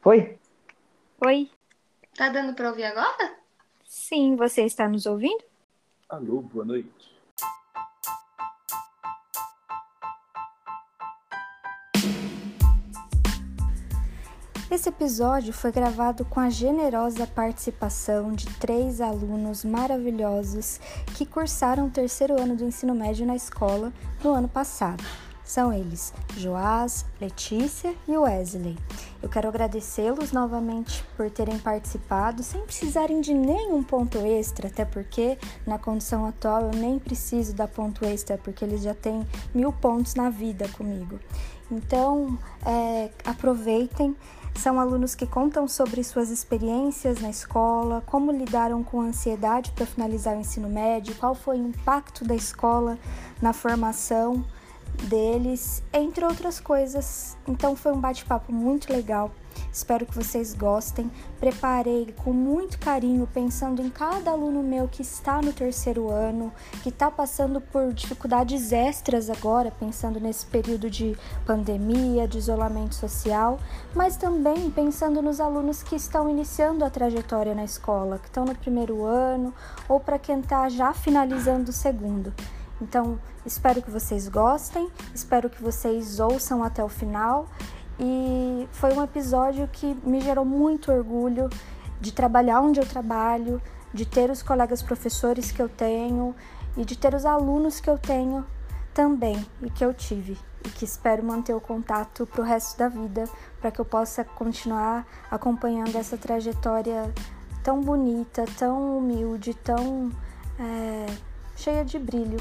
Foi? Oi? Tá dando pra ouvir agora? Sim, você está nos ouvindo? Alô, boa noite. Esse episódio foi gravado com a generosa participação de três alunos maravilhosos que cursaram o terceiro ano do ensino médio na escola no ano passado. São eles Joás, Letícia e Wesley. Eu quero agradecê-los novamente por terem participado, sem precisarem de nenhum ponto extra, até porque na condição atual eu nem preciso dar ponto extra, porque eles já têm mil pontos na vida comigo. Então, é, aproveitem. São alunos que contam sobre suas experiências na escola, como lidaram com a ansiedade para finalizar o ensino médio, qual foi o impacto da escola na formação deles, entre outras coisas. Então foi um bate-papo muito legal. Espero que vocês gostem. Preparei com muito carinho, pensando em cada aluno meu que está no terceiro ano, que está passando por dificuldades extras agora, pensando nesse período de pandemia, de isolamento social, mas também pensando nos alunos que estão iniciando a trajetória na escola, que estão no primeiro ano, ou para quem está já finalizando o segundo. Então, espero que vocês gostem, espero que vocês ouçam até o final. E foi um episódio que me gerou muito orgulho de trabalhar onde eu trabalho, de ter os colegas professores que eu tenho e de ter os alunos que eu tenho também e que eu tive e que espero manter o contato para o resto da vida, para que eu possa continuar acompanhando essa trajetória tão bonita, tão humilde, tão é, cheia de brilho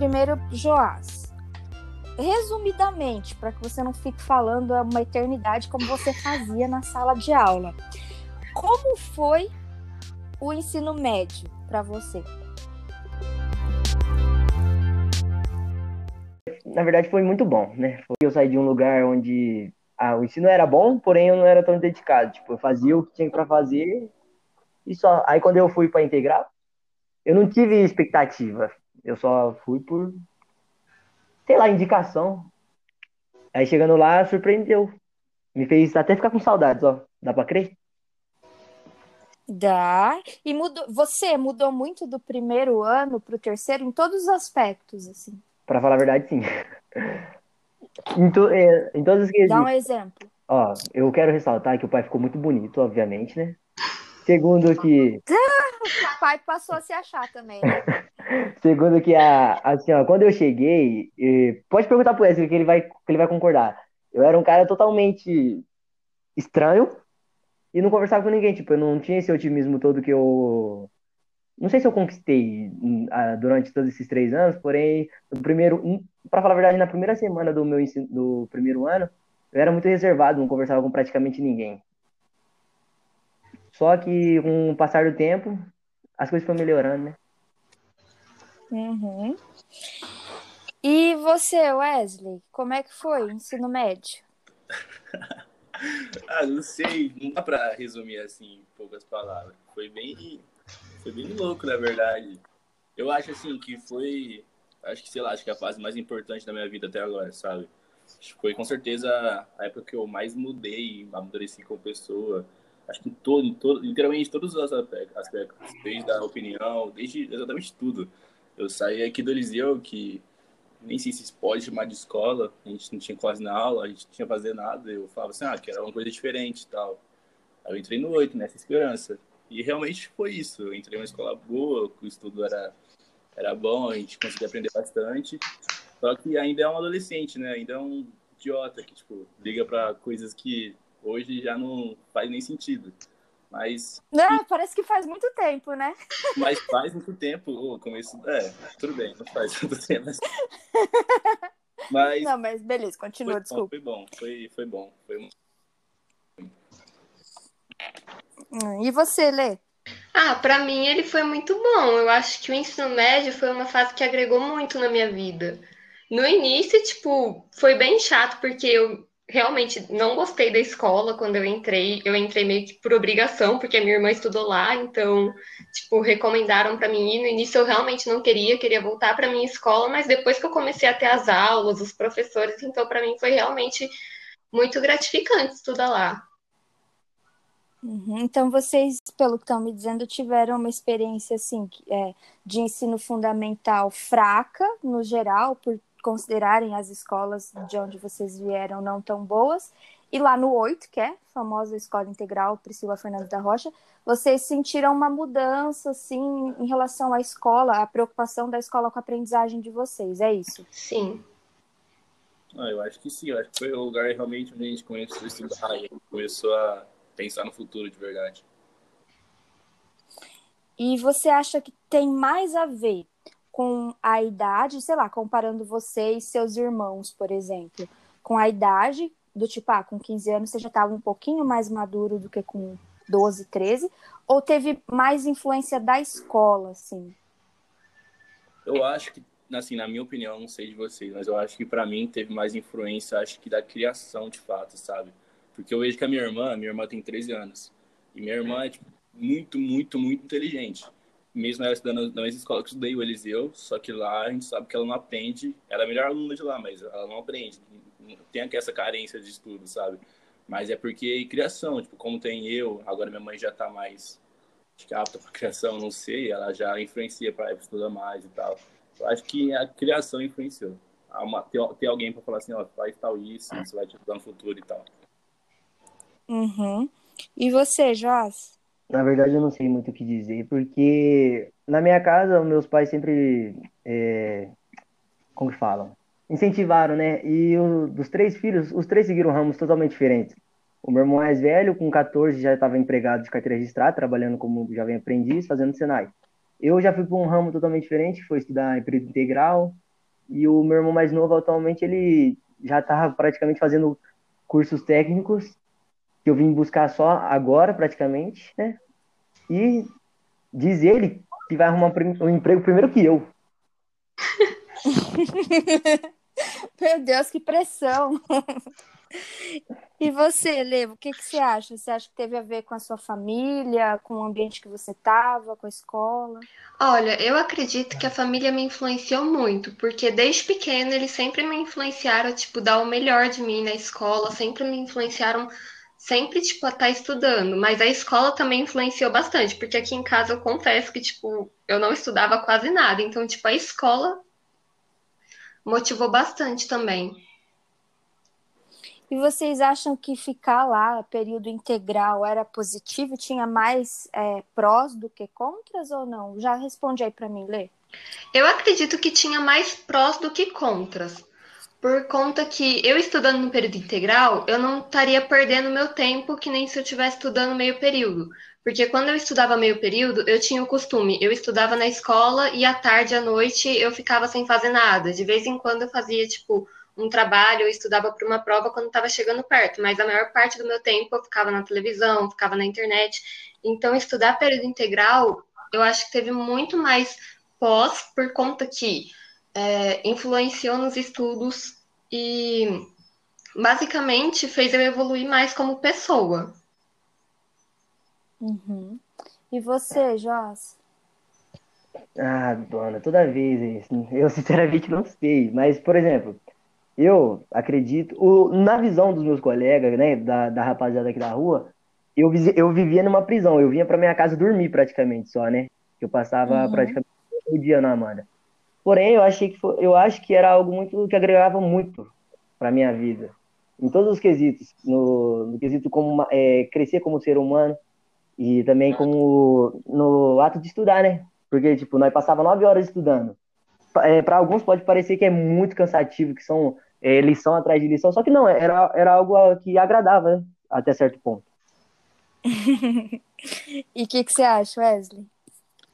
primeiro Joás. Resumidamente, para que você não fique falando uma eternidade como você fazia na sala de aula. Como foi o ensino médio para você? Na verdade, foi muito bom, né? Eu saí de um lugar onde ah, o ensino era bom, porém eu não era tão dedicado. Tipo, eu fazia o que tinha para fazer e só. Aí quando eu fui para integrar, eu não tive expectativa. Eu só fui por, sei lá, indicação. Aí chegando lá, surpreendeu. Me fez até ficar com saudades, ó. Dá pra crer? Dá. E mudou, você mudou muito do primeiro ano pro terceiro em todos os aspectos, assim. Pra falar a verdade, sim. em, to, é, em todos os quesitos. Dá um exemplo. Ó, eu quero ressaltar que o pai ficou muito bonito, obviamente, né? Segundo que. o pai passou a se achar também, né? Segundo que a, assim, ó, quando eu cheguei, pode perguntar pro Wesley que ele vai, que ele vai concordar. Eu era um cara totalmente estranho e não conversava com ninguém, tipo, eu não tinha esse otimismo todo que eu não sei se eu conquistei hum, durante todos esses três anos, porém, no primeiro, hum, para falar a verdade, na primeira semana do meu ensino, do primeiro ano, eu era muito reservado, não conversava com praticamente ninguém. Só que com o passar do tempo, as coisas foram melhorando, né? Uhum. E você, Wesley, como é que foi ensino médio? ah, não sei, não dá pra resumir assim em poucas palavras. Foi bem, foi bem louco, na verdade. Eu acho assim que foi, acho que sei lá, acho que a fase mais importante da minha vida até agora, sabe? Foi com certeza a época que eu mais mudei, amadureci como pessoa. Acho que em todo, em todo, literalmente todos os aspectos, desde a opinião, desde exatamente tudo. Eu saí aqui do Eliseu, que nem sei se pode chamar de escola, a gente não tinha quase na aula, a gente não tinha fazer nada. Eu falava assim, ah, que era uma coisa diferente e tal. Aí eu entrei no oito nessa esperança. E realmente foi isso. Eu entrei numa escola boa, o estudo era, era bom, a gente conseguia aprender bastante. Só que ainda é um adolescente, né? Ainda é um idiota que, tipo, liga para coisas que hoje já não faz nem sentido. Mas. Não, parece que faz muito tempo, né? Mas faz muito tempo. Oh, começo. É, tudo bem, não faz muito tempo. Mas... mas... Não, mas beleza, continua, foi desculpa. Bom, foi bom, foi, foi bom. Foi... E você, Lê? Ah, para mim ele foi muito bom. Eu acho que o ensino médio foi uma fase que agregou muito na minha vida. No início, tipo, foi bem chato, porque eu realmente não gostei da escola quando eu entrei. Eu entrei meio que por obrigação, porque a minha irmã estudou lá, então, tipo, recomendaram para mim ir. No início eu realmente não queria, queria voltar para minha escola, mas depois que eu comecei a ter as aulas, os professores, então para mim foi realmente muito gratificante estudar lá. Uhum. Então, vocês, pelo que estão me dizendo, tiveram uma experiência assim é, de ensino fundamental fraca, no geral, por considerarem as escolas de onde vocês vieram não tão boas. E lá no 8, que é a famosa escola integral Priscila Fernandes da Rocha, vocês sentiram uma mudança, assim, em relação à escola, a preocupação da escola com a aprendizagem de vocês, é isso? Sim. Ah, eu acho que sim, eu acho que foi o lugar realmente onde a gente começou a estudar e começou a pensar no futuro de verdade. E você acha que tem mais a ver com a idade, sei lá, comparando você e seus irmãos, por exemplo, com a idade do tipo, ah, com 15 anos você já estava um pouquinho mais maduro do que com 12, 13, ou teve mais influência da escola, assim? Eu acho que, assim, na minha opinião, não sei de vocês, mas eu acho que para mim teve mais influência, acho que da criação de fato, sabe? Porque eu vejo que a minha irmã, minha irmã tem 13 anos, e minha irmã é tipo, muito, muito, muito inteligente mesmo ela estudando na mesma escola que eu estudei, o Eliseu, só que lá a gente sabe que ela não aprende, ela é a melhor aluna de lá, mas ela não aprende, tem essa carência de estudo, sabe? Mas é porque criação, tipo, como tem eu, agora minha mãe já tá mais apta para criação, não sei, ela já influencia para estudar mais e tal. Eu acho que a criação influenciou. Uma, ter, ter alguém para falar assim, ó, faz tal isso, isso vai te ajudar no futuro e tal. Uhum. E você, Joás? Na verdade, eu não sei muito o que dizer, porque na minha casa, meus pais sempre, é, como que falam? Incentivaram, né? E o, dos três filhos, os três seguiram ramos totalmente diferentes. O meu irmão mais velho, com 14, já estava empregado de carteira registrada, trabalhando como jovem aprendiz, fazendo Senai. Eu já fui para um ramo totalmente diferente, foi estudar em período integral. E o meu irmão mais novo, atualmente, ele já estava praticamente fazendo cursos técnicos que eu vim buscar só agora, praticamente, né? E diz ele que vai arrumar um emprego primeiro que eu. Meu Deus, que pressão! E você, Levo, o que, que você acha? Você acha que teve a ver com a sua família, com o ambiente que você estava, com a escola? Olha, eu acredito que a família me influenciou muito, porque desde pequena eles sempre me influenciaram, tipo, dar o melhor de mim na escola, sempre me influenciaram sempre, tipo, a tá estudando, mas a escola também influenciou bastante, porque aqui em casa eu confesso que, tipo, eu não estudava quase nada, então, tipo, a escola motivou bastante também. E vocês acham que ficar lá, período integral, era positivo? Tinha mais é, prós do que contras ou não? Já responde aí para mim, Lê. Eu acredito que tinha mais prós do que contras por conta que eu estudando no período integral, eu não estaria perdendo meu tempo que nem se eu estivesse estudando meio período. Porque quando eu estudava meio período, eu tinha o costume, eu estudava na escola e à tarde, à noite, eu ficava sem fazer nada. De vez em quando eu fazia, tipo, um trabalho, eu estudava para uma prova quando estava chegando perto, mas a maior parte do meu tempo eu ficava na televisão, ficava na internet. Então, estudar período integral, eu acho que teve muito mais pós, por conta que é, influenciou nos estudos e basicamente fez eu evoluir mais como pessoa. Uhum. E você, Joás? Ah, dona, toda vez isso. Eu sinceramente não sei. Mas, por exemplo, eu acredito, o, na visão dos meus colegas, né, da, da rapaziada aqui da rua, eu, eu vivia numa prisão. Eu vinha para minha casa dormir praticamente só, né? Eu passava uhum. praticamente o dia na Amanda. Porém, eu achei que foi, eu acho que era algo muito que agregava muito para minha vida, em todos os quesitos, no, no quesito como é, crescer como ser humano e também como no ato de estudar, né? Porque tipo nós passava nove horas estudando. É, para alguns pode parecer que é muito cansativo, que são é, lição atrás de lição, só que não, era, era algo que agradava, né? Até certo ponto. e o que, que você acha, Wesley?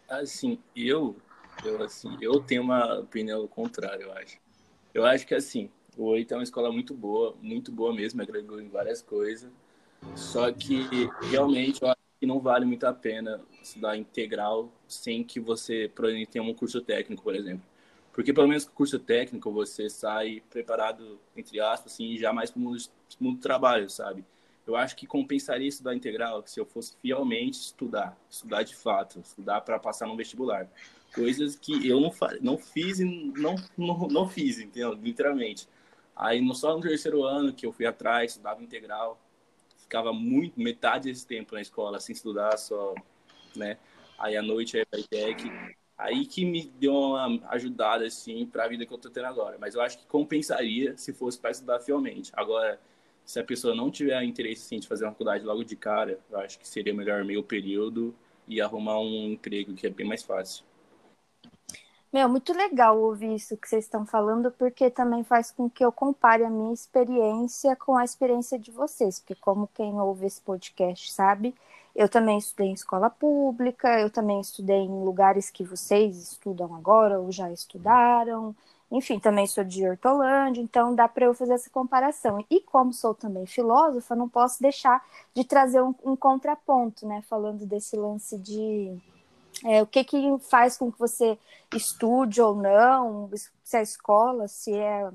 Assim, eu eu, assim, eu tenho uma opinião contrária, eu acho. Eu acho que, assim, o Oito é uma escola muito boa, muito boa mesmo, agregou em várias coisas. Só que, realmente, eu acho que não vale muito a pena estudar integral sem que você, por exemplo, tenha um curso técnico, por exemplo. Porque pelo menos com o curso técnico você sai preparado, entre aspas, assim, já mais para o mundo, mundo do trabalho, sabe? Eu acho que compensaria estudar integral se eu fosse fielmente estudar, estudar de fato, estudar para passar no vestibular. Coisas que eu não, não fiz e não, não, não fiz, entendeu? Literalmente. Aí no, só no terceiro ano que eu fui atrás, estudava integral, ficava muito, metade desse tempo na escola, sem estudar, só, né? Aí à noite aí para ITEC. Aí que me deu uma ajudada, assim, para a vida que eu tô tendo agora. Mas eu acho que compensaria se fosse para estudar fielmente. Agora, se a pessoa não tiver interesse, assim, de fazer uma faculdade logo de cara, eu acho que seria melhor meio período e arrumar um emprego que é bem mais fácil. Meu, muito legal ouvir isso que vocês estão falando, porque também faz com que eu compare a minha experiência com a experiência de vocês, porque como quem ouve esse podcast sabe, eu também estudei em escola pública, eu também estudei em lugares que vocês estudam agora ou já estudaram. Enfim, também sou de Hortolândia, então dá para eu fazer essa comparação. E como sou também filósofa, não posso deixar de trazer um, um contraponto, né? Falando desse lance de é, o que, que faz com que você estude ou não, se é a escola, se é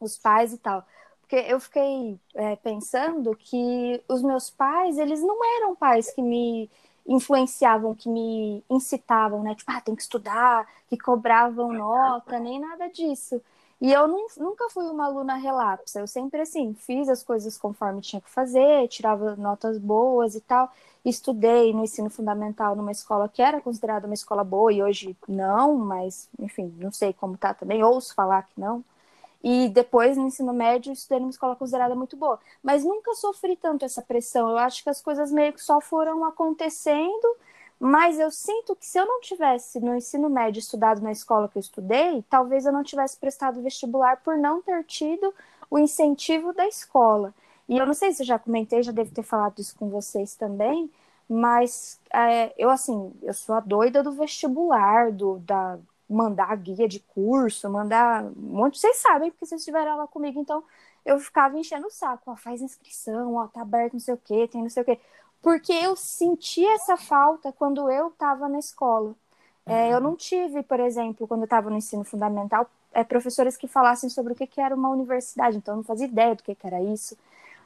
os pais e tal. Porque eu fiquei é, pensando que os meus pais, eles não eram pais que me influenciavam, que me incitavam, né? Tipo, ah, tem que estudar, que cobravam nota, nem nada disso. E eu não, nunca fui uma aluna relapsa. Eu sempre, assim, fiz as coisas conforme tinha que fazer, tirava notas boas e tal. Estudei no ensino fundamental numa escola que era considerada uma escola boa e hoje não, mas, enfim, não sei como tá também. Ouço falar que não. E depois, no ensino médio, estudei numa escola considerada muito boa. Mas nunca sofri tanto essa pressão. Eu acho que as coisas meio que só foram acontecendo. Mas eu sinto que se eu não tivesse no ensino médio estudado na escola que eu estudei, talvez eu não tivesse prestado vestibular por não ter tido o incentivo da escola. E eu não sei se eu já comentei, já devo ter falado isso com vocês também, mas é, eu assim, eu sou a doida do vestibular, do, da, mandar guia de curso, mandar um monte. Vocês sabem, porque vocês estiveram lá comigo, então eu ficava enchendo o saco, ó, faz inscrição, ó, tá aberto não sei o quê, tem não sei o quê. Porque eu senti essa falta quando eu estava na escola. É, eu não tive, por exemplo, quando eu estava no ensino fundamental, é, professores que falassem sobre o que, que era uma universidade, então eu não fazia ideia do que, que era isso.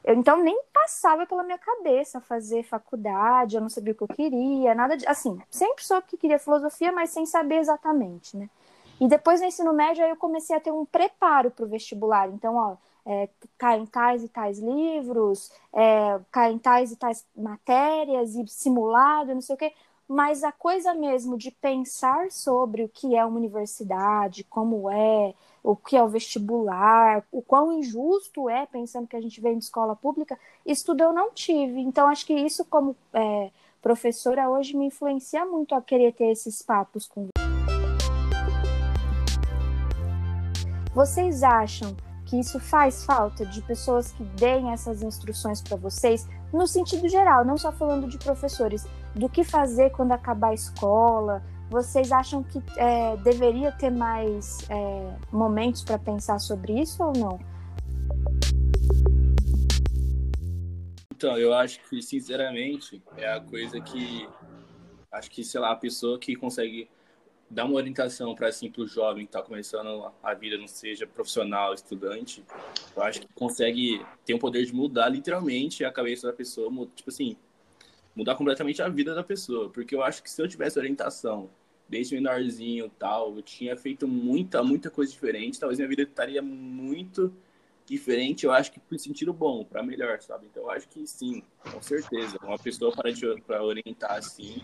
Eu, então nem passava pela minha cabeça fazer faculdade, eu não sabia o que eu queria, nada de. Assim, sempre soube que queria filosofia, mas sem saber exatamente, né? E depois no ensino médio aí eu comecei a ter um preparo para o vestibular. Então, ó, é, caem tais e tais livros, é, caem tais e tais matérias e simulado, não sei o quê. Mas a coisa mesmo de pensar sobre o que é uma universidade, como é, o que é o vestibular, o quão injusto é, pensando que a gente vem de escola pública, isso tudo eu não tive. Então, acho que isso, como é, professora, hoje me influencia muito a querer ter esses papos com vocês acham que isso faz falta de pessoas que deem essas instruções para vocês, no sentido geral, não só falando de professores, do que fazer quando acabar a escola, vocês acham que é, deveria ter mais é, momentos para pensar sobre isso ou não? Então, eu acho que, sinceramente, é a coisa que. Acho que, sei lá, a pessoa que consegue dar uma orientação para assim, o jovem que está começando a vida, não seja profissional, estudante, eu acho que consegue ter o poder de mudar literalmente a cabeça da pessoa, tipo assim, mudar completamente a vida da pessoa. Porque eu acho que se eu tivesse orientação desde menorzinho tal, eu tinha feito muita, muita coisa diferente. Talvez minha vida estaria muito diferente, eu acho que por sentido bom, para melhor, sabe? Então eu acho que sim, com certeza. Uma pessoa para, para orientar assim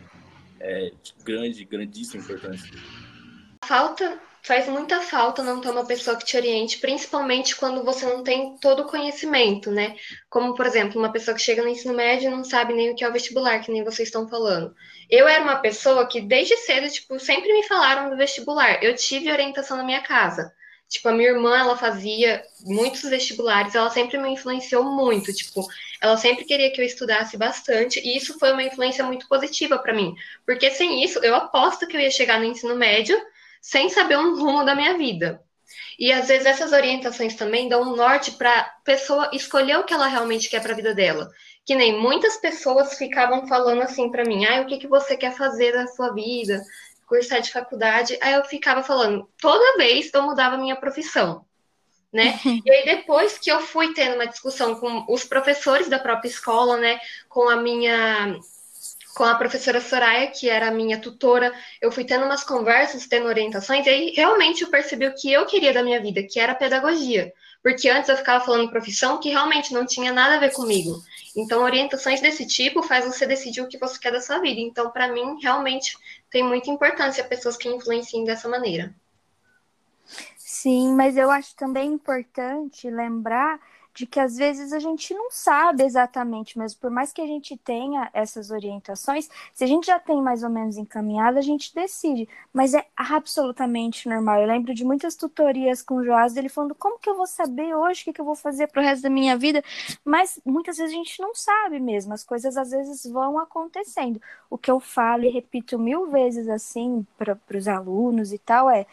é de grande, grandíssima importância. Falta, faz muita falta não ter uma pessoa que te oriente, principalmente quando você não tem todo o conhecimento, né? Como, por exemplo, uma pessoa que chega no ensino médio e não sabe nem o que é o vestibular, que nem vocês estão falando. Eu era uma pessoa que, desde cedo, tipo, sempre me falaram do vestibular. Eu tive orientação na minha casa. Tipo, a minha irmã, ela fazia muitos vestibulares, ela sempre me influenciou muito, tipo, ela sempre queria que eu estudasse bastante, e isso foi uma influência muito positiva para mim, porque sem isso, eu aposto que eu ia chegar no ensino médio sem saber um rumo da minha vida. E às vezes essas orientações também dão um norte para a pessoa escolher o que ela realmente quer para a vida dela. Que nem muitas pessoas ficavam falando assim para mim: ah, o que, que você quer fazer da sua vida? cursar de faculdade, aí eu ficava falando, toda vez eu mudava minha profissão, né? E aí depois que eu fui tendo uma discussão com os professores da própria escola, né, com a minha com a professora Soraya, que era minha tutora, eu fui tendo umas conversas, tendo orientações, e aí realmente eu percebi o que eu queria da minha vida, que era pedagogia. Porque antes eu ficava falando profissão que realmente não tinha nada a ver comigo. Então, orientações desse tipo faz você decidir o que você quer da sua vida. Então, para mim, realmente tem muita importância pessoas que influenciem dessa maneira. Sim, mas eu acho também importante lembrar de que às vezes a gente não sabe exatamente, mas por mais que a gente tenha essas orientações, se a gente já tem mais ou menos encaminhado, a gente decide. Mas é absolutamente normal. Eu lembro de muitas tutorias com o Joás dele falando como que eu vou saber hoje o que, que eu vou fazer pro resto da minha vida, mas muitas vezes a gente não sabe mesmo, as coisas às vezes vão acontecendo. O que eu falo e repito mil vezes assim para os alunos e tal é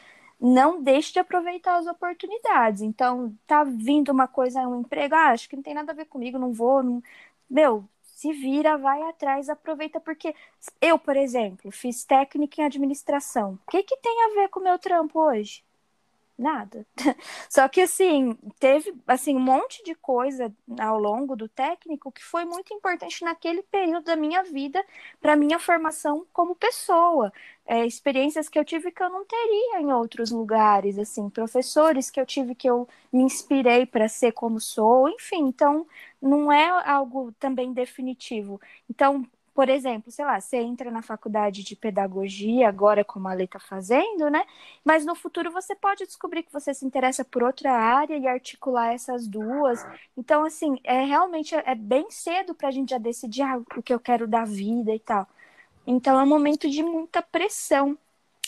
não deixe de aproveitar as oportunidades. Então, tá vindo uma coisa, um emprego, ah, acho que não tem nada a ver comigo, não vou, não... meu, se vira, vai atrás, aproveita, porque eu, por exemplo, fiz técnica em administração. O que, que tem a ver com o meu trampo hoje? Nada. Só que assim, teve assim um monte de coisa ao longo do técnico que foi muito importante naquele período da minha vida para minha formação como pessoa. É, experiências que eu tive que eu não teria em outros lugares, assim, professores que eu tive que eu me inspirei para ser como sou, enfim, então não é algo também definitivo. Então, por exemplo, sei lá, você entra na faculdade de pedagogia, agora como a Lei está fazendo, né? Mas no futuro você pode descobrir que você se interessa por outra área e articular essas duas. Então, assim, é realmente é bem cedo para a gente já decidir ah, o que eu quero da vida e tal. Então é um momento de muita pressão.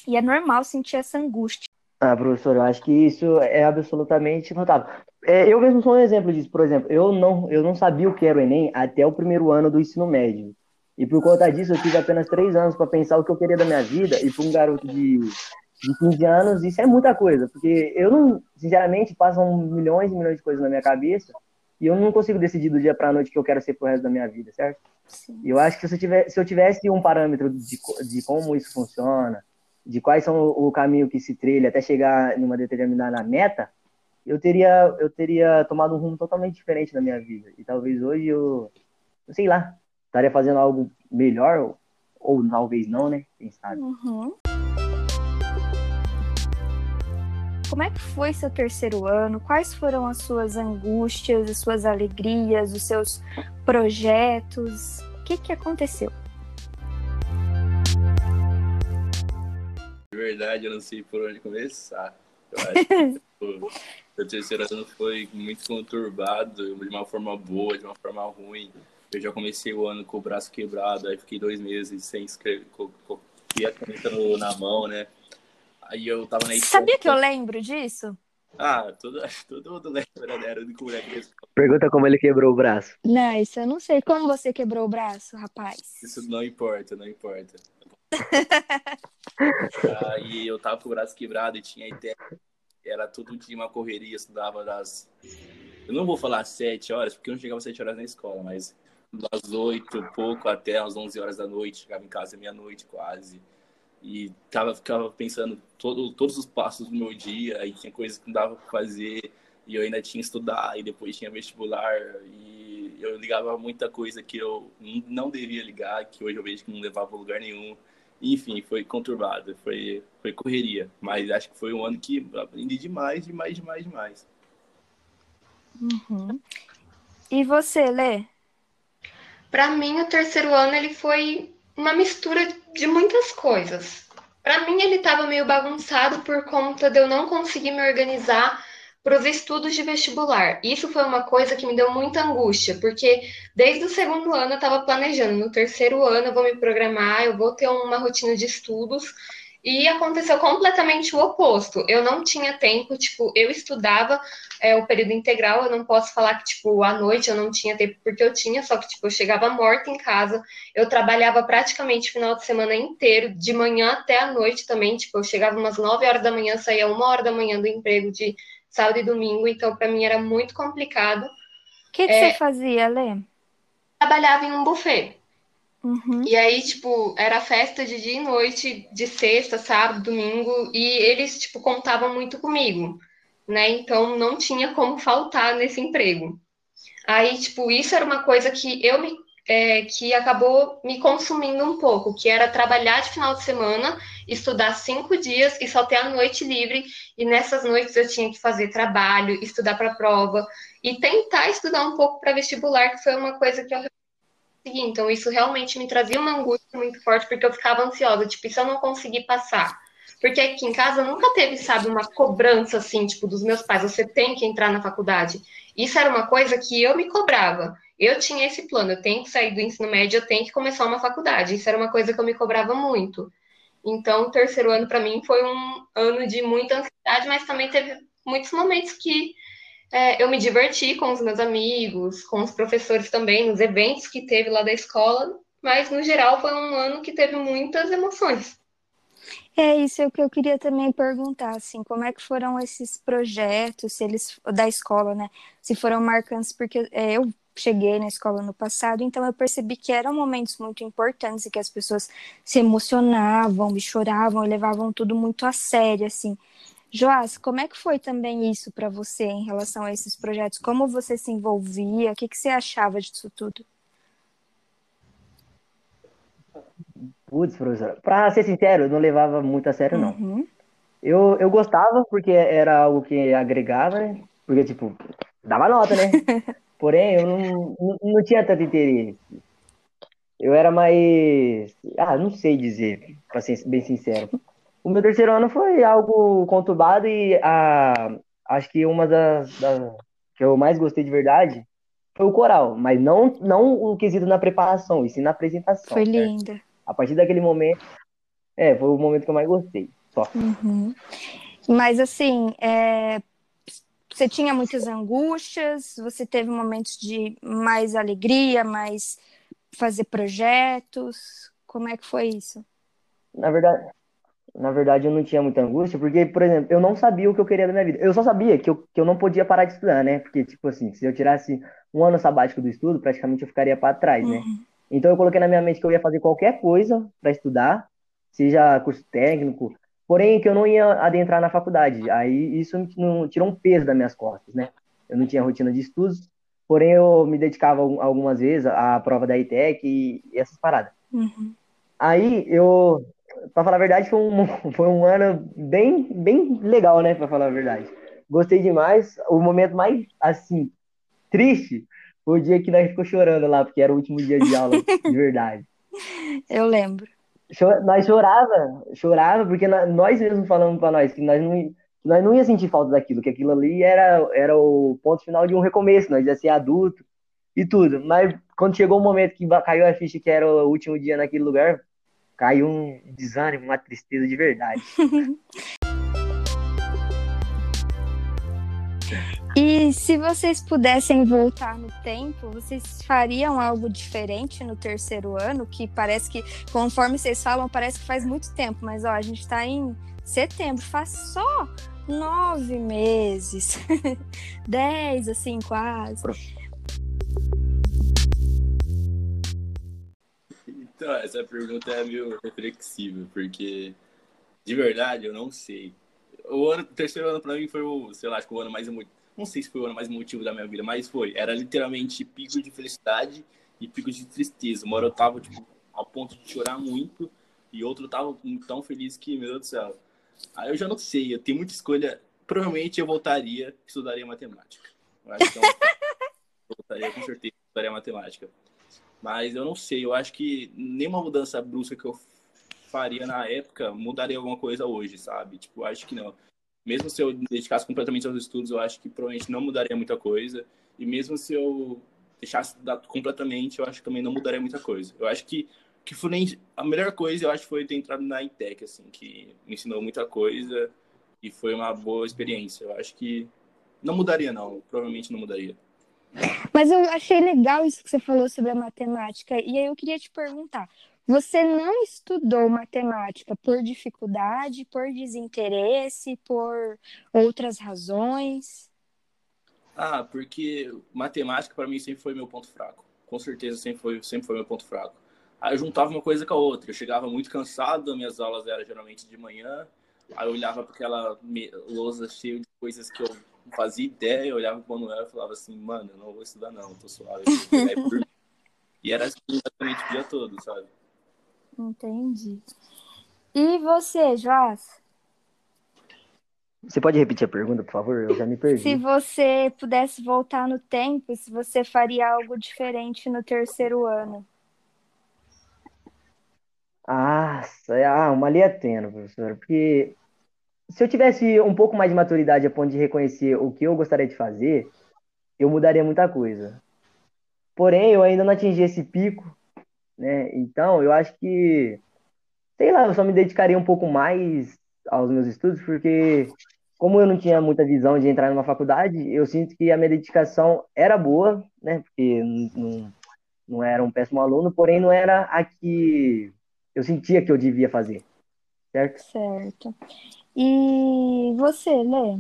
E é normal sentir essa angústia. Ah, professor, eu acho que isso é absolutamente notável. É, eu mesmo sou um exemplo disso. Por exemplo, eu não, eu não sabia o que era o Enem até o primeiro ano do ensino médio. E por conta disso, eu tive apenas três anos para pensar o que eu queria da minha vida. E para um garoto de, de 15 anos, isso é muita coisa. Porque eu não, sinceramente, passam milhões e milhões de coisas na minha cabeça. E eu não consigo decidir do dia para a noite o que eu quero ser pro resto da minha vida, certo? Sim. E eu acho que se eu, tivesse, se eu tivesse um parâmetro de, de como isso funciona, de quais são o, o caminho que se trilha até chegar em uma determinada meta, eu teria, eu teria tomado um rumo totalmente diferente na minha vida. E talvez hoje eu, eu sei lá, estaria fazendo algo melhor, ou, ou talvez não, né? Quem sabe? Uhum. Como é que foi seu terceiro ano? Quais foram as suas angústias, as suas alegrias, os seus projetos? O que, que aconteceu? De verdade, eu não sei por onde começar. Eu acho que o terceiro ano foi muito conturbado, de uma forma boa, de uma forma ruim. Eu já comecei o ano com o braço quebrado, aí fiquei dois meses sem escrever, com, com, a caneta no, na mão, né? Aí eu tava na escola. Sabia que eu lembro disso? Ah, todo, todo mundo lembra, né? Era o moleque Pergunta como ele quebrou o braço. Não, isso eu não sei. Como você quebrou o braço, rapaz? Isso não importa, não importa. Aí eu tava com o braço quebrado e tinha ideia. Era todo dia uma correria, estudava das. Eu não vou falar sete horas, porque eu não chegava sete horas na escola, mas das oito, pouco até as onze horas da noite, chegava em casa meia-noite quase. E tava, ficava pensando todo, todos os passos do meu dia, e tinha coisas que não dava para fazer, e eu ainda tinha estudar, e depois tinha vestibular, e eu ligava muita coisa que eu não devia ligar, que hoje eu vejo que não levava a lugar nenhum. Enfim, foi conturbado, foi, foi correria, mas acho que foi um ano que aprendi demais, demais, demais, demais. Uhum. E você, Lê? Para mim, o terceiro ano ele foi uma mistura de muitas coisas. Para mim, ele estava meio bagunçado por conta de eu não conseguir me organizar para os estudos de vestibular. Isso foi uma coisa que me deu muita angústia, porque desde o segundo ano eu estava planejando, no terceiro ano eu vou me programar, eu vou ter uma rotina de estudos e aconteceu completamente o oposto. Eu não tinha tempo, tipo, eu estudava é, o período integral, eu não posso falar que, tipo, à noite eu não tinha tempo, porque eu tinha, só que, tipo, eu chegava morta em casa, eu trabalhava praticamente o final de semana inteiro, de manhã até a noite também, tipo, eu chegava umas 9 horas da manhã, saía uma hora da manhã do emprego de sábado e domingo, então para mim era muito complicado. O que, que é, você fazia, Lê? Trabalhava em um buffet. Uhum. E aí, tipo, era festa de dia e noite, de sexta, sábado, domingo, e eles, tipo, contavam muito comigo, né? Então não tinha como faltar nesse emprego. Aí, tipo, isso era uma coisa que eu me é, que acabou me consumindo um pouco, que era trabalhar de final de semana, estudar cinco dias e só ter a noite livre. E nessas noites eu tinha que fazer trabalho, estudar para prova e tentar estudar um pouco para vestibular, que foi uma coisa que eu segui. Então isso realmente me trazia uma angústia muito forte, porque eu ficava ansiosa, tipo, e se eu não conseguir passar? Porque aqui em casa nunca teve, sabe, uma cobrança assim, tipo, dos meus pais, você tem que entrar na faculdade. Isso era uma coisa que eu me cobrava. Eu tinha esse plano, eu tenho que sair do ensino médio, eu tenho que começar uma faculdade. Isso era uma coisa que eu me cobrava muito. Então, o terceiro ano para mim foi um ano de muita ansiedade, mas também teve muitos momentos que é, eu me diverti com os meus amigos, com os professores também, nos eventos que teve lá da escola, mas no geral foi um ano que teve muitas emoções. É isso é o que eu queria também perguntar, assim, como é que foram esses projetos, se eles da escola, né? Se foram marcantes, porque é, eu cheguei na escola no passado, então eu percebi que eram momentos muito importantes e que as pessoas se emocionavam e choravam e levavam tudo muito a sério, assim. Joás, como é que foi também isso para você em relação a esses projetos? Como você se envolvia? O que, que você achava disso tudo? Putz, professora, pra ser sincero, eu não levava muito a sério, não. Uhum. Eu, eu gostava porque era algo que agregava, né? Porque, tipo, dava nota, né? Porém, eu não, não, não tinha tanto interesse. Eu era mais. Ah, não sei dizer, pra ser bem sincero. O meu terceiro ano foi algo conturbado e a, acho que uma das, das que eu mais gostei de verdade foi o coral, mas não, não o quesito na preparação, e sim na apresentação. Foi linda. A partir daquele momento, é, foi o momento que eu mais gostei. Só. Uhum. Mas assim, é, você tinha muitas angústias, você teve momentos de mais alegria, mais fazer projetos. Como é que foi isso? Na verdade, na verdade eu não tinha muita angústia, porque, por exemplo, eu não sabia o que eu queria da minha vida. Eu só sabia que eu, que eu não podia parar de estudar, né? Porque, tipo assim, se eu tirasse um ano sabático do estudo, praticamente eu ficaria para trás, né? Uhum. Então eu coloquei na minha mente que eu ia fazer qualquer coisa para estudar, seja curso técnico, Porém, que eu não ia adentrar na faculdade. Aí isso não tirou um peso das minhas costas, né? Eu não tinha rotina de estudos, porém eu me dedicava algumas vezes à prova da ITEC e essas paradas. Uhum. Aí eu, para falar a verdade, foi um, foi um ano bem, bem legal, né? Para falar a verdade. Gostei demais. O momento mais, assim, triste foi o dia que nós ficou chorando lá, porque era o último dia de aula, de verdade. Eu lembro nós chorava, chorava, porque nós mesmos falamos para nós que nós não, nós não ia sentir falta daquilo, que aquilo ali era, era o ponto final de um recomeço, nós ia ser adulto e tudo. Mas quando chegou o momento que caiu a ficha que era o último dia naquele lugar, caiu um desânimo, uma tristeza de verdade. E se vocês pudessem voltar no tempo, vocês fariam algo diferente no terceiro ano? Que parece que, conforme vocês falam, parece que faz muito tempo, mas ó, a gente está em setembro, faz só nove meses, dez, assim, quase. Então, essa pergunta é meio reflexiva, porque de verdade eu não sei. O, ano, o terceiro ano para mim foi o, sei lá, acho que o ano mais não sei se foi o ano mais emotivo da minha vida, mas foi. Era literalmente pico de felicidade e pico de tristeza. Uma hora eu tava, tipo, ao ponto de chorar muito e outro eu tava tão feliz que, meu Deus do céu. Aí eu já não sei, eu tenho muita escolha. Provavelmente eu voltaria, estudaria matemática. Eu acho que eu voltaria com certeza, estudaria matemática. Mas eu não sei, eu acho que nenhuma mudança brusca que eu faria na época mudaria alguma coisa hoje, sabe? Tipo, acho que não mesmo se eu me dedicasse completamente aos estudos, eu acho que provavelmente não mudaria muita coisa. E mesmo se eu deixasse estudar completamente, eu acho que também não mudaria muita coisa. Eu acho que que foi a melhor coisa, eu acho, foi ter entrado na ITEC, assim, que me ensinou muita coisa e foi uma boa experiência. Eu acho que não mudaria, não. Provavelmente não mudaria. Mas eu achei legal isso que você falou sobre a matemática. E aí eu queria te perguntar: você não estudou matemática por dificuldade, por desinteresse, por outras razões? Ah, porque matemática para mim sempre foi meu ponto fraco. Com certeza sempre foi, sempre foi meu ponto fraco. Aí eu juntava uma coisa com a outra. Eu chegava muito cansado, minhas aulas eram geralmente de manhã. Aí eu olhava para aquela lousa cheia de coisas que eu não fazia ideia. Eu olhava para o Manuel e falava assim, mano, eu não vou estudar não, tô suave. e era assim praticamente o dia todo, sabe? Entendi. E você, Joás? Você pode repetir a pergunta, por favor? Eu já me perdi. Se você pudesse voltar no tempo, se você faria algo diferente no terceiro ano? Ah, ah uma linha tênue, professor. Porque se eu tivesse um pouco mais de maturidade a ponto de reconhecer o que eu gostaria de fazer, eu mudaria muita coisa. Porém, eu ainda não atingi esse pico, né? Então, eu acho que, sei lá, eu só me dedicaria um pouco mais aos meus estudos, porque como eu não tinha muita visão de entrar numa faculdade, eu sinto que a minha dedicação era boa, né? Porque não, não era um péssimo aluno, porém não era a que eu sentia que eu devia fazer. Certo? Certo. E você, Lê?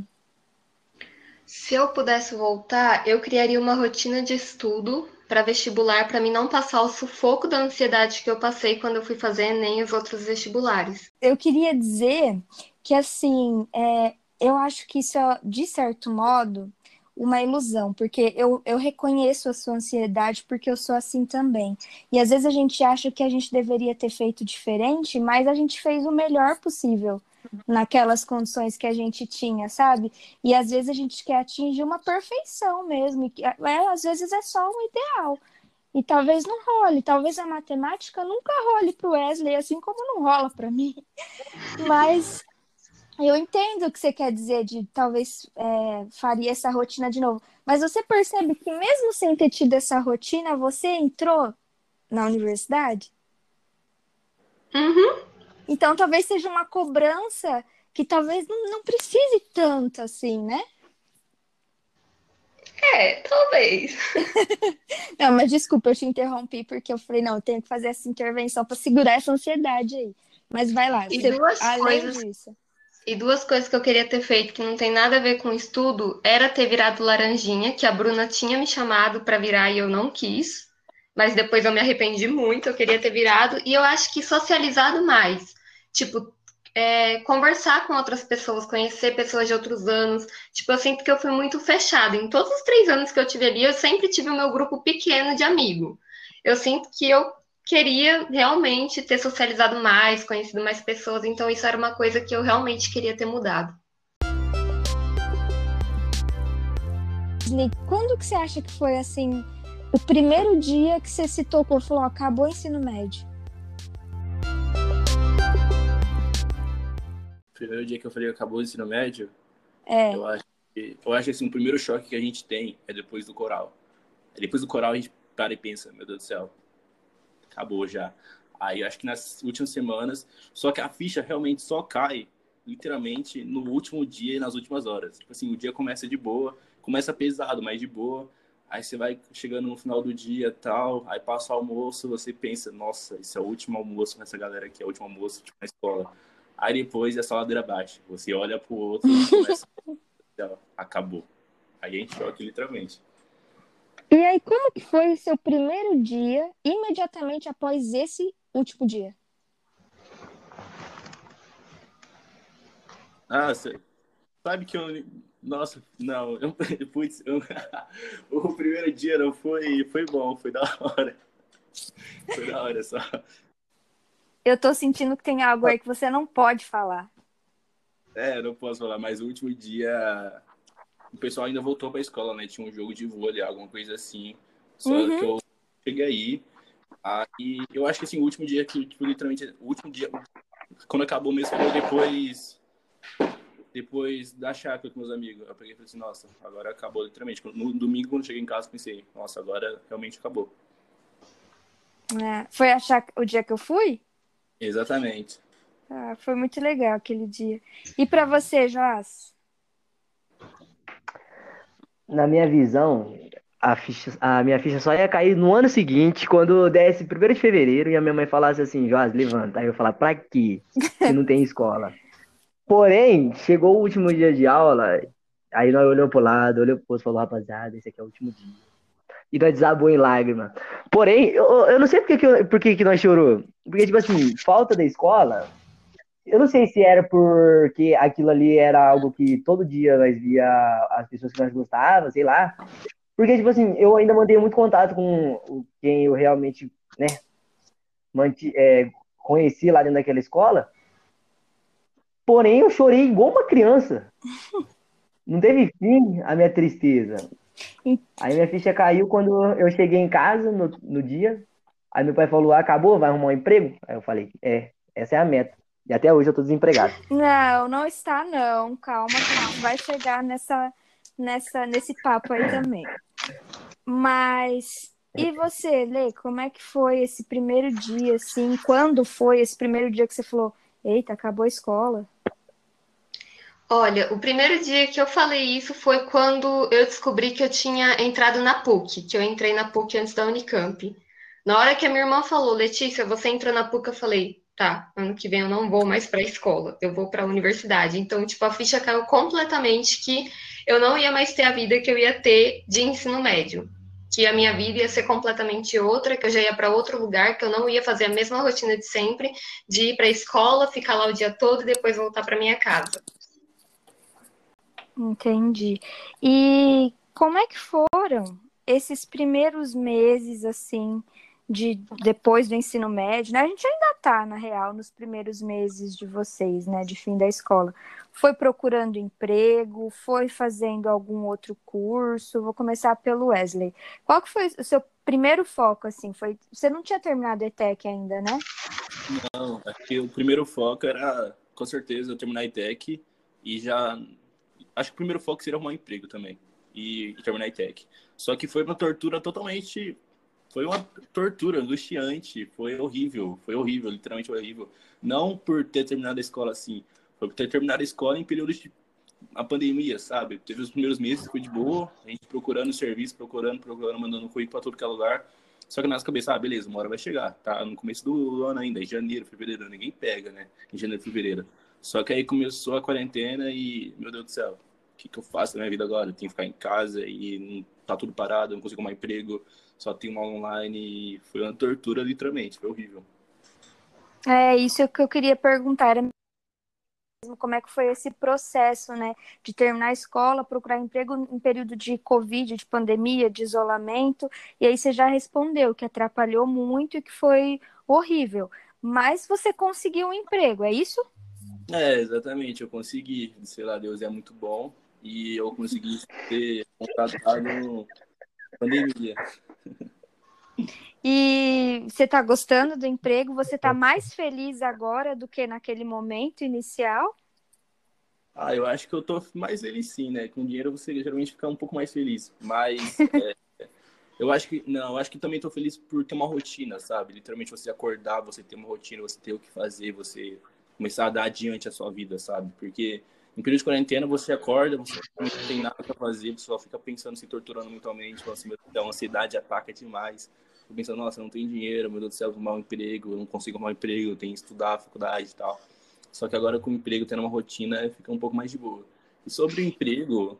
Se eu pudesse voltar, eu criaria uma rotina de estudo para vestibular para mim não passar o sufoco da ansiedade que eu passei quando eu fui fazer nem os outros vestibulares. Eu queria dizer que assim, é, eu acho que isso é, de certo modo, uma ilusão, porque eu, eu reconheço a sua ansiedade porque eu sou assim também. E às vezes a gente acha que a gente deveria ter feito diferente, mas a gente fez o melhor possível naquelas condições que a gente tinha, sabe? E às vezes a gente quer atingir uma perfeição mesmo, e, é, às vezes é só um ideal. E talvez não role, talvez a matemática nunca role para o Wesley, assim como não rola para mim. Mas eu entendo o que você quer dizer de talvez é, faria essa rotina de novo. Mas você percebe que mesmo sem ter tido essa rotina, você entrou na universidade? Uhum. Então talvez seja uma cobrança que talvez não, não precise tanto assim, né? É, talvez. não, mas desculpa, eu te interrompi porque eu falei, não, eu tenho que fazer essa intervenção para segurar essa ansiedade aí. Mas vai lá. E duas coisas... disso e duas coisas que eu queria ter feito que não tem nada a ver com estudo era ter virado laranjinha, que a Bruna tinha me chamado para virar e eu não quis. Mas depois eu me arrependi muito, eu queria ter virado. E eu acho que socializado mais. Tipo, é, conversar com outras pessoas, conhecer pessoas de outros anos. Tipo, eu sinto que eu fui muito fechada. Em todos os três anos que eu tive ali, eu sempre tive o meu grupo pequeno de amigo. Eu sinto que eu queria realmente ter socializado mais, conhecido mais pessoas, então isso era uma coisa que eu realmente queria ter mudado. Quando que você acha que foi assim o primeiro dia que você se tocou, falou, acabou o ensino médio? Primeiro dia que eu falei acabou o ensino médio? É. Eu acho que, eu acho assim, o primeiro choque que a gente tem é depois do coral. Depois do coral a gente para e pensa, meu Deus do céu, acabou já. Aí acho que nas últimas semanas, só que a ficha realmente só cai literalmente no último dia e nas últimas horas. Tipo assim, o dia começa de boa, começa pesado, mas de boa. Aí você vai chegando no final do dia tal, aí passa o almoço, você pensa, nossa, esse é o último almoço nessa galera aqui, é o último almoço tipo, na escola. Aí depois é só ladeira abaixo. Você olha pro outro e começa, acabou. Aí a gente choca literalmente. E aí, como que foi o seu primeiro dia, imediatamente após esse último dia? Ah, você sabe que eu. Nossa, não, eu, putz, eu, o primeiro dia não foi, foi bom, foi da hora. Foi da hora só. Eu tô sentindo que tem algo aí que você não pode falar. É, não posso falar, mas o último dia o pessoal ainda voltou para a escola, né? Tinha um jogo de vôlei, alguma coisa assim. Só uhum. que eu cheguei aí. Aí eu acho que assim, o último dia que, tipo, literalmente, o último dia, quando acabou mesmo, foi depois. Depois da chácara com meus amigos. Eu peguei e falei assim, nossa, agora acabou literalmente. No domingo, quando cheguei em casa, pensei, nossa, agora realmente acabou. É, foi a chácara, o dia que eu fui? Exatamente. Ah, foi muito legal aquele dia. E para você, Joás? na minha visão, a, ficha, a minha ficha só ia cair no ano seguinte, quando desse 1 de fevereiro e a minha mãe falasse assim, Joás, levanta. Aí eu falar, pra quê? Se não tem escola. Porém, chegou o último dia de aula, aí nós olhamos pro lado, olhamos pro outro e falou, rapaziada, esse aqui é o último dia. E nós desabou em lágrima. Porém, eu, eu não sei por que, que, por que, que nós chorou. Porque, tipo assim, falta da escola. Eu não sei se era porque aquilo ali era algo que todo dia nós via as pessoas que nós gostávamos, sei lá. Porque, tipo assim, eu ainda mantenho muito contato com quem eu realmente, né, manti, é, conheci lá dentro daquela escola. Porém, eu chorei igual uma criança. Não teve fim a minha tristeza. Aí minha ficha caiu quando eu cheguei em casa no, no dia. Aí meu pai falou: acabou, vai arrumar um emprego? Aí eu falei: é, essa é a meta. E até hoje eu tô desempregado. Não, não está, não. Calma, que a gente vai chegar nessa, nessa, nesse papo aí também. Mas e você, Lê, como é que foi esse primeiro dia, assim? Quando foi esse primeiro dia que você falou, eita, acabou a escola? Olha, o primeiro dia que eu falei isso foi quando eu descobri que eu tinha entrado na PUC, que eu entrei na PUC antes da Unicamp. Na hora que a minha irmã falou, Letícia, você entrou na PUC, eu falei, tá, ano que vem eu não vou mais para a escola, eu vou para a universidade. Então, tipo, a ficha caiu completamente que eu não ia mais ter a vida que eu ia ter de ensino médio. Que a minha vida ia ser completamente outra, que eu já ia para outro lugar, que eu não ia fazer a mesma rotina de sempre, de ir para a escola, ficar lá o dia todo e depois voltar para minha casa. Entendi. E como é que foram esses primeiros meses, assim, de depois do ensino médio, né? A gente ainda está, na real, nos primeiros meses de vocês, né, de fim da escola. Foi procurando emprego, foi fazendo algum outro curso? Vou começar pelo Wesley. Qual que foi o seu primeiro foco, assim? Foi, você não tinha terminado a ETEC ainda, né? Não, aqui o primeiro foco era, com certeza, eu terminar a ETEC e já acho que o primeiro foco seria arrumar um emprego também e, e terminar a ITEC. Só que foi uma tortura totalmente. Foi uma tortura angustiante, foi horrível, foi horrível, literalmente horrível. Não por ter terminado a escola assim, foi por ter terminado a escola em períodos de a pandemia, sabe? Teve os primeiros meses, foi de boa, a gente procurando serviço, procurando, procurando, mandando currículo para todo que é lugar. Só que na nossa cabeça, ah, beleza, uma hora vai chegar, tá no começo do ano ainda, em janeiro, fevereiro, ninguém pega, né? Em janeiro, fevereiro. Só que aí começou a quarentena e, meu Deus do céu, que, que eu faço na minha vida agora? Eu tenho que ficar em casa e tá tudo parado, não consigo arrumar emprego, só tenho uma online. Foi uma tortura, literalmente, foi horrível. É, isso que eu queria perguntar. Era como é que foi esse processo, né, de terminar a escola, procurar emprego em período de Covid, de pandemia, de isolamento, e aí você já respondeu que atrapalhou muito e que foi horrível. Mas você conseguiu um emprego, é isso? É, exatamente. Eu consegui. Sei lá, Deus é muito bom. E eu consegui ser contratado na pandemia. E você está gostando do emprego? Você está mais feliz agora do que naquele momento inicial? Ah, eu acho que eu tô mais feliz sim, né? Com dinheiro você geralmente fica um pouco mais feliz. Mas é, eu acho que. Não, eu acho que também tô feliz por ter uma rotina, sabe? Literalmente você acordar, você ter uma rotina, você ter o que fazer, você começar a dar adiante a sua vida, sabe? Porque em período de quarentena você acorda, você não tem nada para fazer, você só fica pensando, se torturando mentalmente, assim, a ansiedade ataca demais. Fico pensando, nossa, não tenho dinheiro, meu Deus do céu, vou arrumar um emprego, eu não consigo arrumar um emprego, eu tenho que estudar, faculdade e tal. Só que agora com o emprego, tendo uma rotina, fica um pouco mais de boa. E sobre o emprego,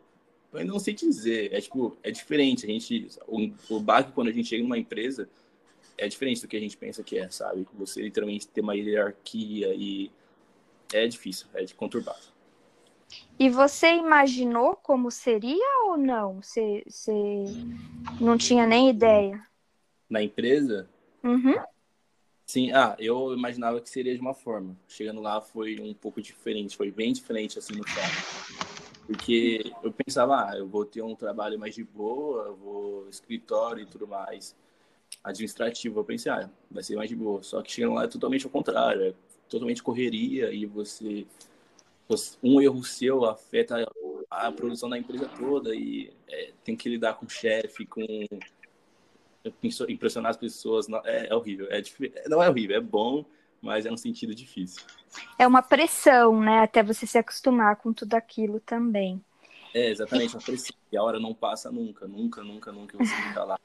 eu não sei dizer, é tipo, é diferente, a gente, o, o baque quando a gente chega numa empresa, é diferente do que a gente pensa que é, sabe? Você literalmente ter uma hierarquia e é difícil, é de conturbado. E você imaginou como seria ou não? Você, você não tinha nem ideia? Na empresa? Uhum. Sim, ah, eu imaginava que seria de uma forma. Chegando lá foi um pouco diferente, foi bem diferente assim no carro. Porque eu pensava, ah, eu vou ter um trabalho mais de boa, vou escritório e tudo mais administrativo. Eu pensei, ah, vai ser mais de boa. Só que chegando lá é totalmente ao contrário. É totalmente correria e você um erro seu afeta a produção da empresa toda e é, tem que lidar com o chefe, com impressionar as pessoas, é, é horrível. É, não é horrível, é bom, mas é um sentido difícil. É uma pressão, né? Até você se acostumar com tudo aquilo também. É, exatamente, uma pressão. E a hora não passa nunca, nunca, nunca, nunca você fica lá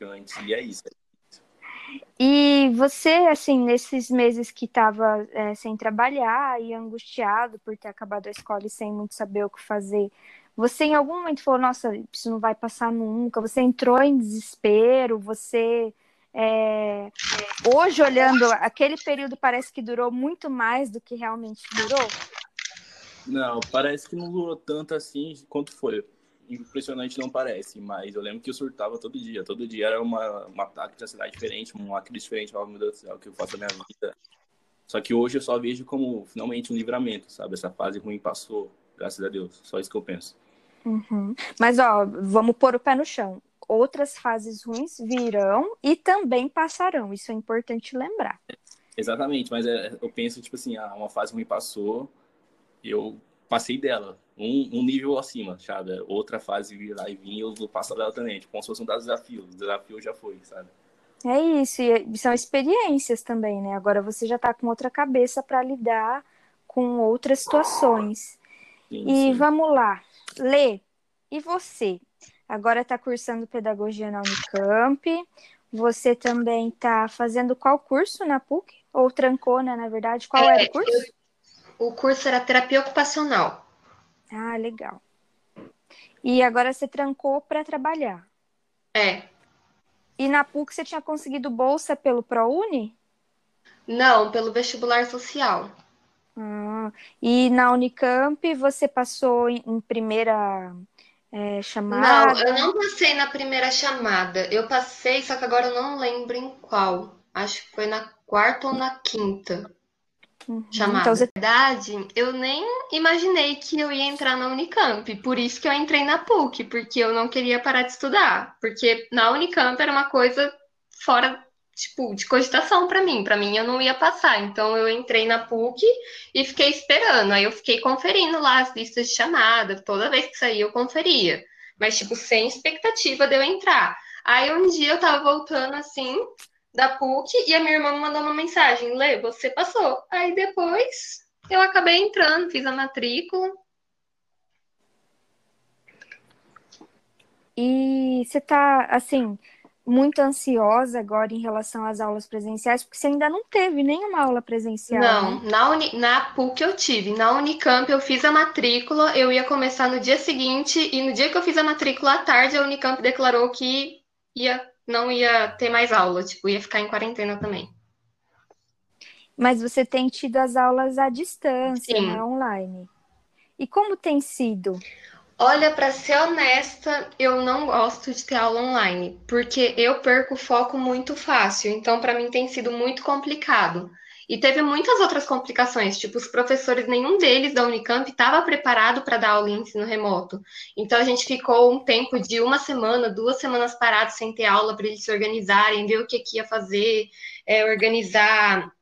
antes. E é isso. E você, assim, nesses meses que estava é, sem trabalhar e angustiado por ter acabado a escola e sem muito saber o que fazer, Você em algum momento falou, nossa, isso não vai passar nunca. Você entrou em desespero, você é... hoje olhando aquele período parece que durou muito mais do que realmente durou. Não, parece que não durou tanto assim quanto foi. Impressionante não parece, mas eu lembro que eu surtava todo dia. Todo dia era uma, um ataque de ansiedade diferente, uma crise diferente. Oh, meu Deus do céu, o que eu faço na minha vida? Só que hoje eu só vejo como finalmente um livramento, sabe? Essa fase ruim passou, graças a Deus. Só isso que eu penso. Uhum. Mas, ó, vamos pôr o pé no chão. Outras fases ruins virão e também passarão. Isso é importante lembrar. Exatamente, mas é, eu penso, tipo assim, ah, uma fase ruim passou, eu passei dela, um, um nível acima, sabe? Outra fase vir lá e vir, eu vou passar dela também, tipo, como se fosse um desafio. O desafio já foi, sabe? É isso, e são experiências também, né? Agora você já tá com outra cabeça para lidar com outras situações. Sim, e sim. vamos lá, Lê, e você? Agora está cursando pedagogia na Unicamp. Você também está fazendo qual curso na PUC? Ou trancou, né, na verdade? Qual é, era o curso? o curso era terapia ocupacional. Ah, legal. E agora você trancou para trabalhar? É. E na PUC você tinha conseguido bolsa pelo ProUni? Não, pelo vestibular social. Ah, e na Unicamp você passou em, primeira é, chamada? Não, eu não passei na primeira chamada. Eu passei, só que agora eu não lembro em qual. Acho que foi na quarta ou na quinta. Uhum. Chamada. Então, você... Na verdade, eu nem imaginei que eu ia entrar na Unicamp. Por isso que eu entrei na PUC, porque eu não queria parar de estudar. Porque na Unicamp era uma coisa fora, tipo, de cogitação para mim. Para mim, eu não ia passar. Então, eu entrei na PUC e fiquei esperando. Aí, eu fiquei conferindo lá as listas de chamada. Toda vez que saía, eu conferia. Mas, tipo, sem expectativa de eu entrar. Aí, um dia eu tava voltando assim da PUC e a minha irmã me mandou uma mensagem: Lê, você passou. Aí depois eu acabei entrando, fiz a matrícula. E você tá, assim, muito ansiosa agora em relação às aulas presenciais, porque você ainda não teve nenhuma aula presencial. Não, né? na, Uni, na PUC eu tive. Na Unicamp eu fiz a matrícula, eu ia começar no dia seguinte, e no dia que eu fiz a matrícula à tarde, a Unicamp declarou que ia não ia ter mais aula, tipo, ia ficar em quarentena também. Mas você tem tido as aulas à distância, né, online. E como tem sido? Olha, para ser honesta, eu não gosto de ter aula online, porque eu perco o foco muito fácil. Então, para mim tem sido muito complicado. E teve muitas outras complicações, tipo, os professores, nenhum deles da Unicamp estava preparado para dar aula em ensino remoto. Então, a gente ficou um tempo de uma semana, duas semanas parados sem ter aula para eles se organizarem, ver o que, que ia fazer, é, organizar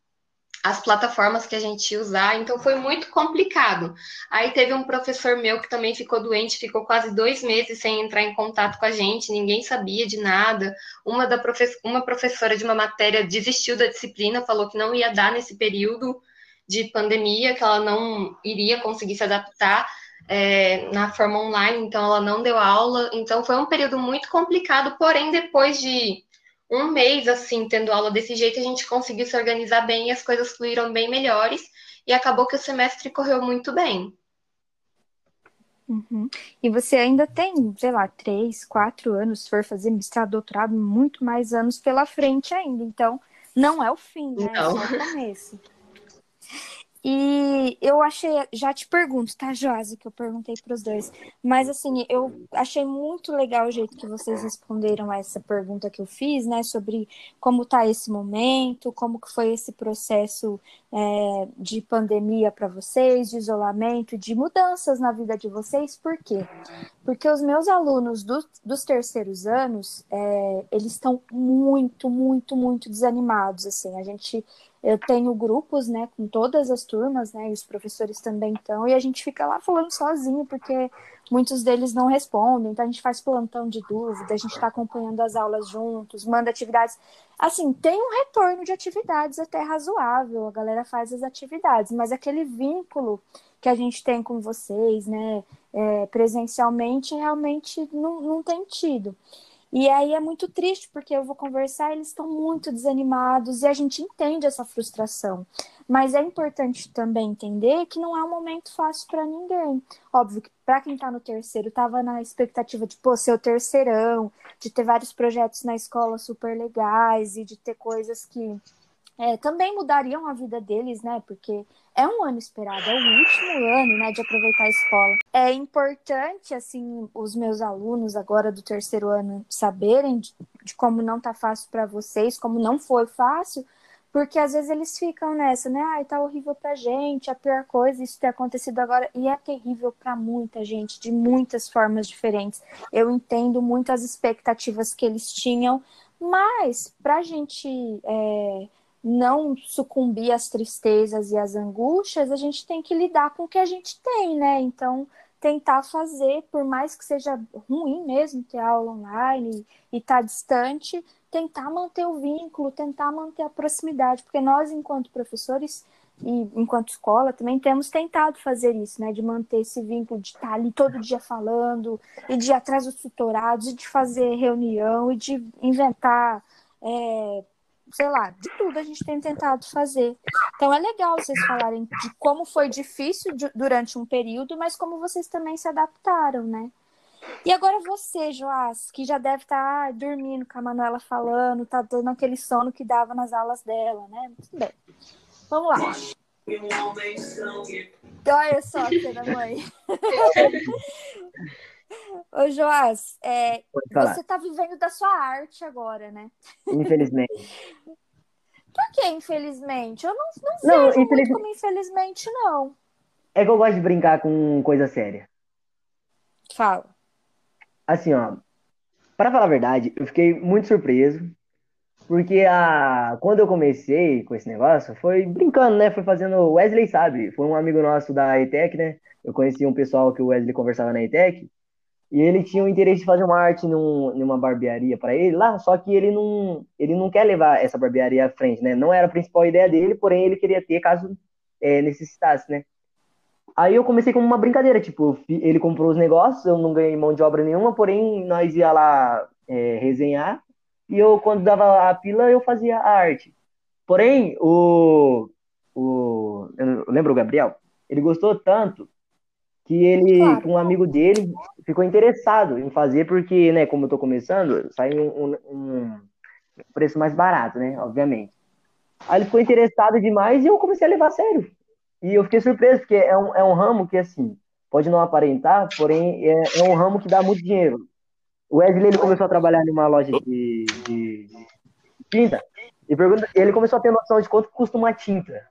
as plataformas que a gente ia usar, então foi muito complicado. Aí teve um professor meu que também ficou doente, ficou quase dois meses sem entrar em contato com a gente, ninguém sabia de nada. Uma, da profe uma professora de uma matéria desistiu da disciplina, falou que não ia dar nesse período de pandemia, que ela não iria conseguir se adaptar. É, na forma online, então ela não deu aula, então foi um período muito complicado, porém, depois de um mês, assim, tendo aula desse jeito, a gente conseguiu se organizar bem e as coisas fluíram bem melhores. E acabou que o semestre correu muito bem. Uhum. E você ainda tem, sei lá, três, quatro anos, se for fazer mestrado, doutorado, muito mais anos pela frente ainda. Então, não é o fim, né? Não. É só o começo. E eu achei, já te pergunto, tá, Josi, que eu perguntei para os dois, mas assim, eu achei muito legal o jeito que vocês responderam a essa pergunta que eu fiz, né, sobre como tá esse momento, como que foi esse processo é, de pandemia para vocês, de isolamento, de mudanças na vida de vocês, por quê? Porque os meus alunos do, dos terceiros anos, é, eles estão muito, muito, muito desanimados, assim, a gente eu tenho grupos, né, com todas as turmas, né, e os professores também estão, e a gente fica lá falando sozinho, porque muitos deles não respondem, então a gente faz plantão de dúvida, a gente está acompanhando as aulas juntos, manda atividades. Assim, tem um retorno de atividades até razoável, a galera faz as atividades, mas aquele vínculo que a gente tem com vocês, né, é, presencialmente, realmente não, não tem tido. E aí é muito triste, porque eu vou conversar, eles estão muito desanimados e a gente entende essa frustração. Mas é importante também entender que não é um momento fácil para ninguém. Óbvio que para quem está no terceiro, estava na expectativa de pô, ser o terceirão, de ter vários projetos na escola super legais e de ter coisas que é, também mudariam a vida deles, né? Porque é um ano esperado, é o último ano, né, de aproveitar a escola. É importante, assim, os meus alunos agora do terceiro ano saberem de, de como não tá fácil para vocês, como não foi fácil, porque às vezes eles ficam nessa, né? Ai, tá horrível pra gente, a pior coisa, isso ter acontecido agora. E é terrível para muita gente, de muitas formas diferentes. Eu entendo muitas expectativas que eles tinham, mas pra gente. É não sucumbir às tristezas e às angústias, a gente tem que lidar com o que a gente tem, né? Então, tentar fazer, por mais que seja ruim mesmo ter aula online e estar tá distante, tentar manter o vínculo, tentar manter a proximidade, porque nós, enquanto professores e enquanto escola, também temos tentado fazer isso, né? De manter esse vínculo, de estar ali todo dia falando, e de ir atrás dos tutorados, e de fazer reunião, e de inventar. É, sei lá, de tudo a gente tem tentado fazer. Então é legal vocês falarem de como foi difícil durante um período, mas como vocês também se adaptaram, né? E agora você, Joás, que já deve estar tá dormindo com a Manuela falando, tá dando aquele sono que dava nas aulas dela, né? Muito bem. Vamos lá. Olha só, filha mãe. Ô, Joás, é, você está vivendo da sua arte agora, né? Infelizmente. Por que infelizmente? Eu não, não, não vejo infeliz... como infelizmente, não. É que eu gosto de brincar com coisa séria. Fala. Assim, ó. Para falar a verdade, eu fiquei muito surpreso. Porque a... quando eu comecei com esse negócio, foi brincando, né? Foi fazendo. Wesley sabe, foi um amigo nosso da ETEC, né? Eu conheci um pessoal que o Wesley conversava na ETEC. E ele tinha o interesse de fazer uma arte num, numa barbearia para ele lá, só que ele não, ele não quer levar essa barbearia à frente, né? Não era a principal ideia dele, porém ele queria ter caso é, necessitasse, né? Aí eu comecei como uma brincadeira, tipo, ele comprou os negócios, eu não ganhei mão de obra nenhuma, porém nós ia lá é, resenhar, e eu, quando dava a pila, eu fazia a arte. Porém, o, o eu lembro o Gabriel, ele gostou tanto que ele, claro. um amigo dele, ficou interessado em fazer, porque, né, como eu tô começando, sai um, um, preço mais barato, né, obviamente. Aí ele ficou interessado demais e eu comecei a levar a sério. E eu fiquei surpreso, porque é um, é um ramo que, assim, pode não aparentar, porém é, é um ramo que dá muito dinheiro. O Wesley, ele começou a trabalhar numa loja de, de, de tinta, e pergunta, ele começou a ter noção de quanto custa uma tinta.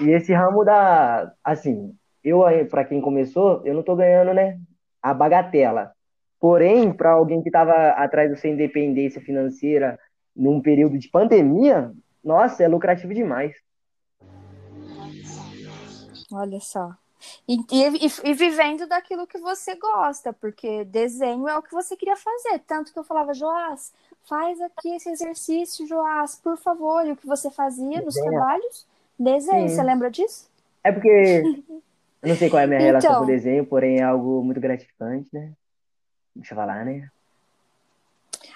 E esse ramo da, assim, eu para quem começou, eu não tô ganhando, né, a bagatela. Porém, para alguém que estava atrás da sua independência financeira num período de pandemia, nossa, é lucrativo demais. Olha só. E, e, e, vivendo daquilo que você gosta, porque desenho é o que você queria fazer. Tanto que eu falava, Joás, faz aqui esse exercício, Joás, por favor. E o que você fazia nos trabalhos? Desenho, Sim. você lembra disso? É porque eu não sei qual é a minha relação então, com o desenho, porém é algo muito gratificante, né? Deixa eu falar, né?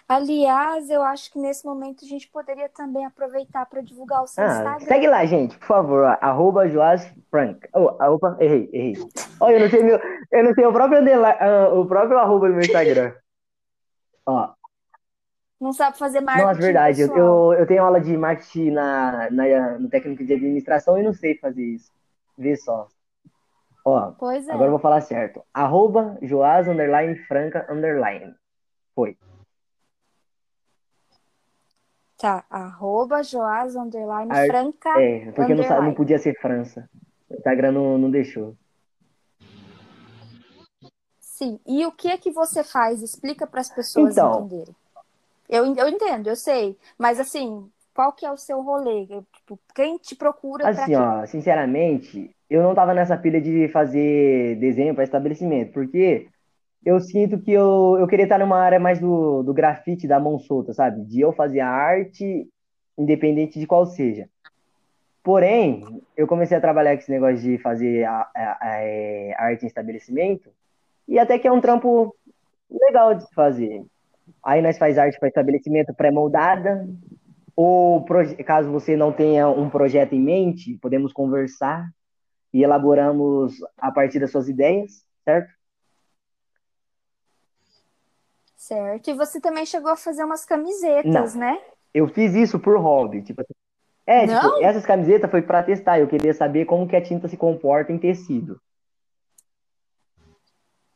Aliás, eu acho que nesse momento a gente poderia também aproveitar para divulgar o seu ah, Instagram. Segue lá, gente, por favor, arroba Joás Frank. Oh, opa, errei, errei. Olha, eu não sei meu, eu não sei o próprio, uh, o próprio arroba do meu Instagram. Ó, não sabe fazer marketing. Nossa, verdade. Eu, eu tenho aula de marketing na, na, no técnico de administração e não sei fazer isso. Vê só. Ó, pois é. agora eu vou falar certo. Arroba Joás underline Franca underline. Foi. Tá, arroba Joás underline Ar... Franca. É, porque não, não podia ser França. O Instagram não, não deixou. Sim. E o que é que você faz? Explica para as pessoas então, entenderem. Eu, eu entendo, eu sei. Mas assim, qual que é o seu rolê? Tipo, quem te procura? Assim, ó, sinceramente, eu não tava nessa pilha de fazer desenho para estabelecimento, porque eu sinto que eu, eu queria estar numa área mais do, do grafite, da mão solta, sabe? De eu fazer a arte, independente de qual seja. Porém, eu comecei a trabalhar com esse negócio de fazer a, a, a, a arte em estabelecimento, e até que é um trampo legal de fazer. Aí nós faz arte para estabelecimento pré-moldada, ou caso você não tenha um projeto em mente, podemos conversar e elaboramos a partir das suas ideias, certo? Certo. E você também chegou a fazer umas camisetas, não. né? Eu fiz isso por hobby, tipo assim. É, não? tipo, essas camisetas foi para testar, eu queria saber como que a tinta se comporta em tecido.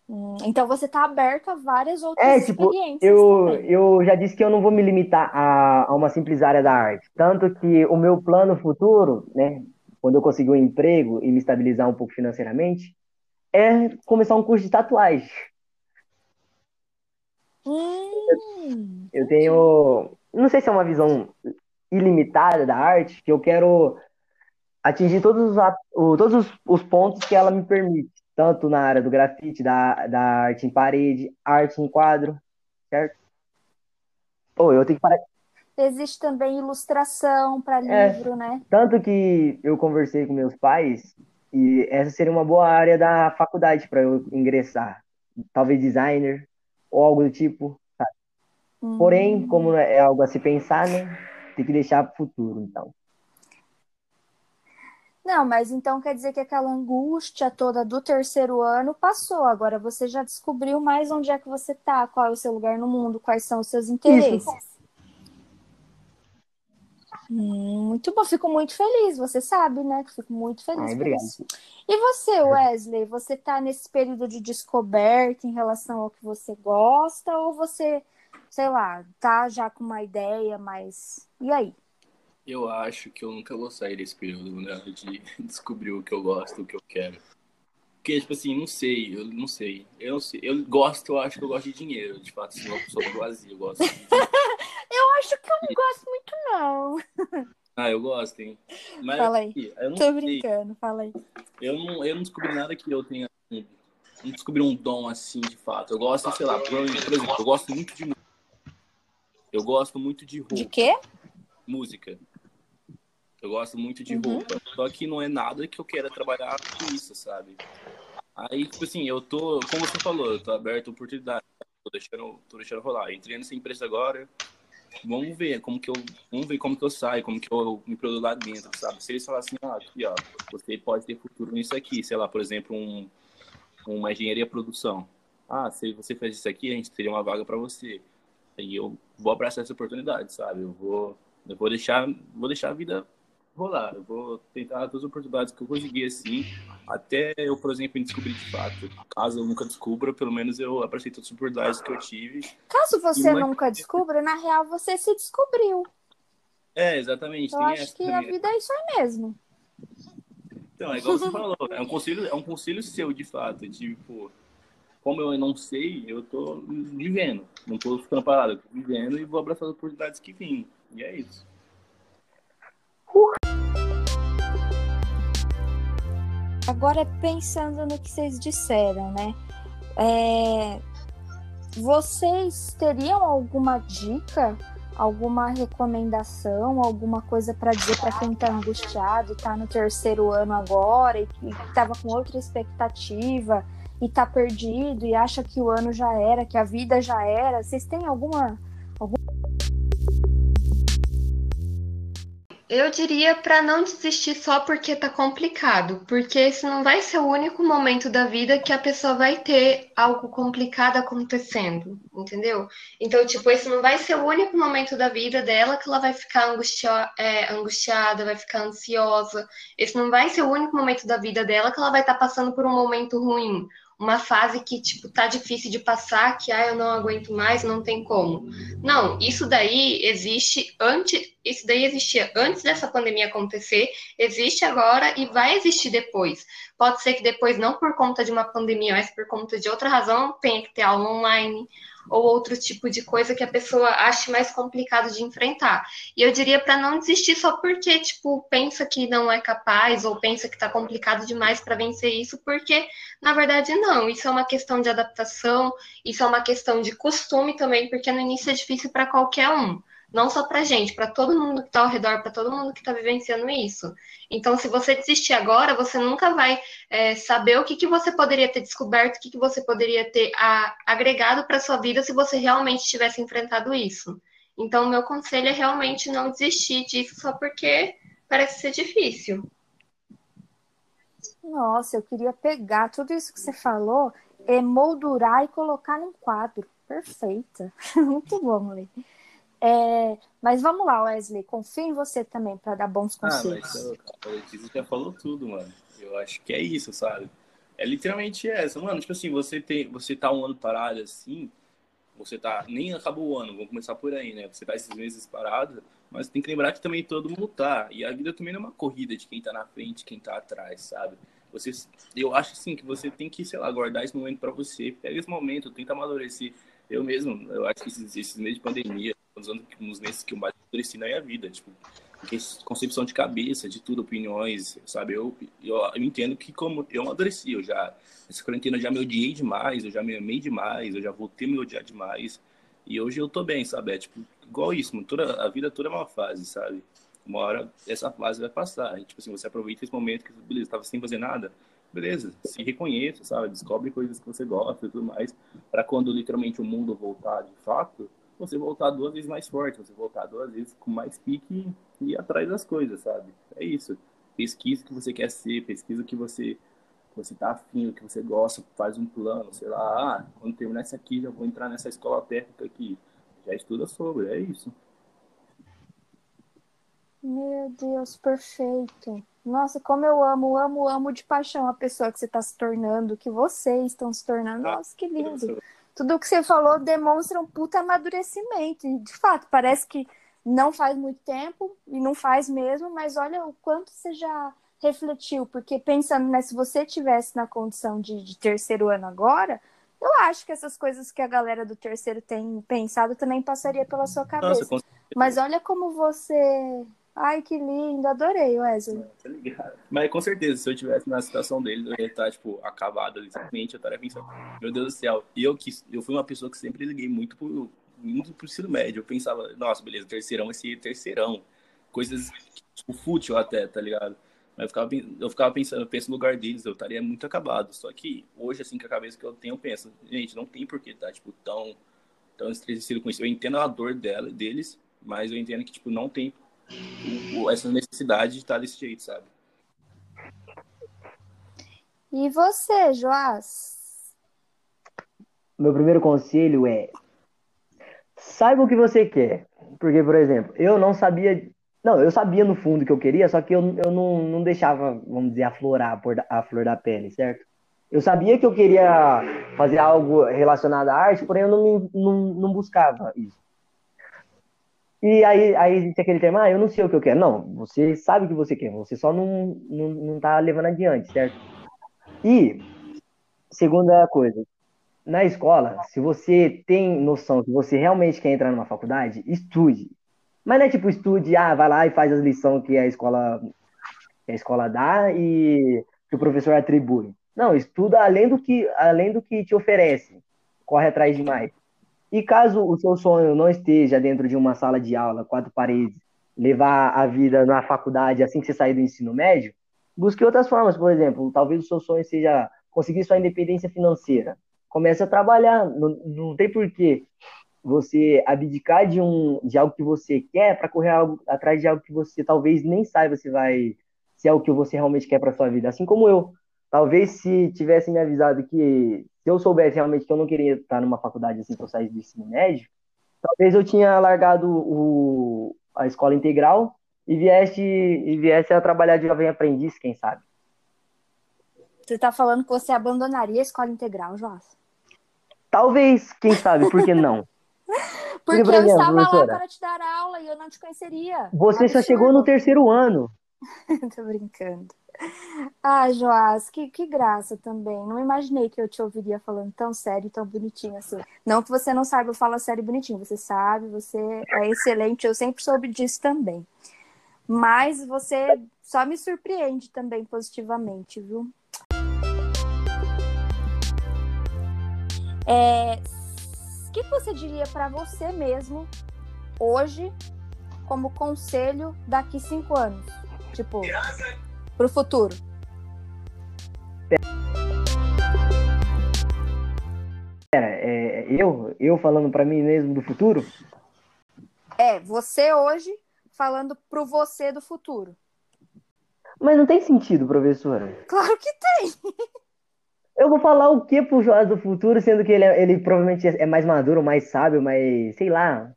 Hum, então você está aberto a várias outras é, tipo, experiências. Eu, também. eu já disse que eu não vou me limitar a, a uma simples área da arte. Tanto que o meu plano futuro, né, quando eu conseguir um emprego e me estabilizar um pouco financeiramente, é começar um curso de tatuagem. Hum, eu tenho. Não sei se é uma visão ilimitada da arte, que eu quero atingir todos os, todos os, os pontos que ela me permite tanto na área do grafite, da, da arte em parede, arte em quadro, certo? Pô, eu tenho que parar. Existe também ilustração para é, livro, é, né? Tanto que eu conversei com meus pais e essa seria uma boa área da faculdade para eu ingressar. Talvez designer ou algo do tipo, sabe? Hum. Porém, como é algo a se pensar, né? Tem que deixar para o futuro, então. Não, mas então quer dizer que aquela angústia toda do terceiro ano passou. Agora você já descobriu mais onde é que você tá, qual é o seu lugar no mundo, quais são os seus interesses. Hum, muito bom, fico muito feliz, você sabe, né? Fico muito feliz Ai, por isso. E você, Wesley, você tá nesse período de descoberta em relação ao que você gosta, ou você, sei lá, tá já com uma ideia, mas. E aí? Eu acho que eu nunca vou sair desse período, né? De descobrir o que eu gosto, o que eu quero. Porque, tipo assim, não sei, eu não sei. Eu não sei. Eu gosto, eu acho que eu gosto de dinheiro. De fato, assim, uma pessoa vazia, eu gosto. Eu acho que eu não gosto muito, não. Ah, eu gosto, hein? Mas, fala aí. Assim, eu não Tô sei. brincando, fala aí. Eu não, eu não descobri nada que eu tenha. Não descobri um dom assim, de fato. Eu gosto, sei lá, por exemplo, eu gosto muito de música. Eu gosto muito de roupa. De quê? Música. Eu gosto muito de uhum. roupa. Só que não é nada que eu queira trabalhar com isso, sabe? Aí, tipo assim, eu tô, como você falou, eu tô aberto a oportunidade. Tô deixando, tô deixando rolar. Entrei nessa empresa agora. Vamos ver como que eu, vamos ver como que eu saio, como que eu me produzo lá dentro, sabe? Se eles falarem assim, ah, aqui, ó, você pode ter futuro nisso aqui, sei lá, por exemplo, um, uma engenharia produção. Ah, se você faz isso aqui, a gente teria uma vaga para você. Aí eu vou abraçar essa oportunidade, sabe? Eu vou, eu vou deixar, vou deixar a vida rolar. Eu vou tentar todas as oportunidades que eu conseguir, assim, até eu, por exemplo, descobrir de fato. Caso eu nunca descubra, pelo menos eu abracei todas as oportunidades que eu tive. Caso você nunca descubra, na real você se descobriu. É, exatamente. Eu acho que a vida é isso aí mesmo. Então, é igual você falou, é um conselho, é um conselho seu, de fato. Tipo, como eu não sei, eu tô vivendo. Não tô ficando parado, eu tô vivendo e vou abraçar as oportunidades que vêm. E é isso. Agora, pensando no que vocês disseram, né? É... Vocês teriam alguma dica, alguma recomendação, alguma coisa para dizer para quem está angustiado, está no terceiro ano agora e estava com outra expectativa e está perdido e acha que o ano já era, que a vida já era? Vocês têm alguma Eu diria para não desistir só porque tá complicado, porque esse não vai ser o único momento da vida que a pessoa vai ter algo complicado acontecendo, entendeu? Então, tipo, esse não vai ser o único momento da vida dela que ela vai ficar angustia é, angustiada, vai ficar ansiosa. Esse não vai ser o único momento da vida dela que ela vai estar tá passando por um momento ruim uma fase que, tipo, tá difícil de passar, que, ah, eu não aguento mais, não tem como. Não, isso daí existe antes, isso daí existia antes dessa pandemia acontecer, existe agora e vai existir depois. Pode ser que depois, não por conta de uma pandemia, mas por conta de outra razão, tenha que ter aula online, ou outro tipo de coisa que a pessoa ache mais complicado de enfrentar. E eu diria para não desistir só porque, tipo, pensa que não é capaz ou pensa que está complicado demais para vencer isso, porque na verdade não. Isso é uma questão de adaptação, isso é uma questão de costume também, porque no início é difícil para qualquer um. Não só para gente, para todo mundo que está ao redor, para todo mundo que está vivenciando isso. Então, se você desistir agora, você nunca vai é, saber o que, que você poderia ter descoberto, o que, que você poderia ter a, agregado para sua vida se você realmente tivesse enfrentado isso. Então, meu conselho é realmente não desistir disso só porque parece ser difícil. Nossa, eu queria pegar tudo isso que você falou, emoldurar e colocar num quadro. Perfeita. Muito bom, Lê. É, mas vamos lá, Wesley, confio em você também para dar bons conselhos. Ah, mas a Letícia já falou tudo, mano. Eu acho que é isso, sabe? É literalmente essa, mano. Tipo assim, você tem, você tá um ano parado assim, você tá nem acabou o ano, vamos começar por aí, né? Você tá esses meses parado, mas tem que lembrar que também todo mundo tá. E a vida também não é uma corrida de quem tá na frente, quem tá atrás, sabe? Você, eu acho assim que você tem que, sei lá, guardar esse momento para você. Pega esse momento, tenta amadurecer. Eu mesmo, eu acho que esses, esses meses de pandemia, os anos, uns meses que eu mais amadureci na minha vida, tipo, concepção de cabeça, de tudo, opiniões, sabe? Eu, eu, eu entendo que como eu amadureci, eu já, essa quarentena eu já me odiei demais, eu já me amei demais, eu já voltei a me odiar demais. E hoje eu tô bem, sabe? É tipo, igual isso, toda, a vida toda é uma fase, sabe? Uma hora essa fase vai passar. E, tipo assim, você aproveita esse momento que, beleza, tava sem fazer nada, beleza, se reconheça, sabe? Descobre coisas que você gosta e tudo mais, para quando literalmente o mundo voltar de fato, você voltar duas vezes mais forte, você voltar duas vezes com mais pique e ir atrás das coisas, sabe? É isso. Pesquisa o que você quer ser, pesquisa o que você você tá afim, o que você gosta, faz um plano, sei lá, ah, quando terminar isso aqui, já vou entrar nessa escola técnica aqui. Já estuda sobre, é isso. Meu Deus, perfeito. Nossa, como eu amo, amo, amo de paixão a pessoa que você está se tornando, que vocês estão se tornando. Nossa, que lindo. Tudo que você falou demonstra um puta amadurecimento. E, de fato, parece que não faz muito tempo, e não faz mesmo, mas olha o quanto você já refletiu, porque pensando, né, se você tivesse na condição de, de terceiro ano agora, eu acho que essas coisas que a galera do terceiro tem pensado também passaria pela sua cabeça. Nossa, Mas olha como você Ai, que lindo, adorei, Wesley. Tá ligado? Mas com certeza, se eu tivesse na situação dele, eu ia estar, tipo, acabado, literalmente, eu estaria pensando, meu Deus do céu. Eu, que, eu fui uma pessoa que sempre liguei muito pro, muito pro ensino médio. Eu pensava, nossa, beleza, terceirão ser terceirão. Coisas, tipo, fútil até, tá ligado? Mas eu ficava, eu ficava pensando, eu penso no lugar deles, eu estaria muito acabado. Só que hoje, assim, com a cabeça que eu tenho, eu penso, gente, não tem por que tá, tipo, tão, tão estressado com isso. Eu entendo a dor dela, deles, mas eu entendo que, tipo, não tem essa necessidade de estar desse jeito, sabe? E você, Joás? Meu primeiro conselho é saiba o que você quer. Porque, por exemplo, eu não sabia. Não, eu sabia no fundo que eu queria, só que eu, eu não, não deixava, vamos dizer, aflorar a flor da pele, certo? Eu sabia que eu queria fazer algo relacionado à arte, porém eu não, me, não, não buscava isso. E aí, aí existe aquele tema, ah, eu não sei o que eu quero. Não, você sabe o que você quer, você só não, não, não tá levando adiante, certo? E, segunda coisa, na escola, se você tem noção que você realmente quer entrar numa faculdade, estude. Mas não é tipo, estude, ah, vai lá e faz as lições que a escola, que a escola dá e que o professor atribui. Não, estuda além do que, além do que te oferece. Corre atrás de mais. E caso o seu sonho não esteja dentro de uma sala de aula, quatro paredes, levar a vida na faculdade assim que você sair do ensino médio, busque outras formas, por exemplo, talvez o seu sonho seja conseguir sua independência financeira. Comece a trabalhar, não, não tem porquê você abdicar de, um, de algo que você quer para correr algo, atrás de algo que você talvez nem saiba se vai se é o que você realmente quer para sua vida. Assim como eu, talvez se tivesse me avisado que se eu soubesse realmente que eu não queria estar numa faculdade assim que eu saísse do ensino médio, talvez eu tinha largado o, a escola integral e viesse, e viesse a trabalhar de jovem aprendiz, quem sabe. Você está falando que você abandonaria a escola integral, Joás? Talvez, quem sabe, por que não? Porque, por exemplo, eu estava lá para te dar aula e eu não te conheceria. Você Absurdo. só chegou no terceiro ano. Tô brincando. Ah, Joás, que, que graça também. Não imaginei que eu te ouviria falando tão sério, tão bonitinho assim. Não que você não saiba falar sério e bonitinho, você sabe, você é excelente, eu sempre soube disso também. Mas você só me surpreende também positivamente, viu? É, o que você diria para você mesmo hoje como conselho daqui cinco anos? Tipo, pro futuro. Pera, é, eu, eu falando para mim mesmo do futuro? É, você hoje falando pro você do futuro. Mas não tem sentido, professora. Claro que tem. Eu vou falar o que pro Joás do futuro, sendo que ele, é, ele provavelmente é mais maduro, mais sábio, mais, sei lá.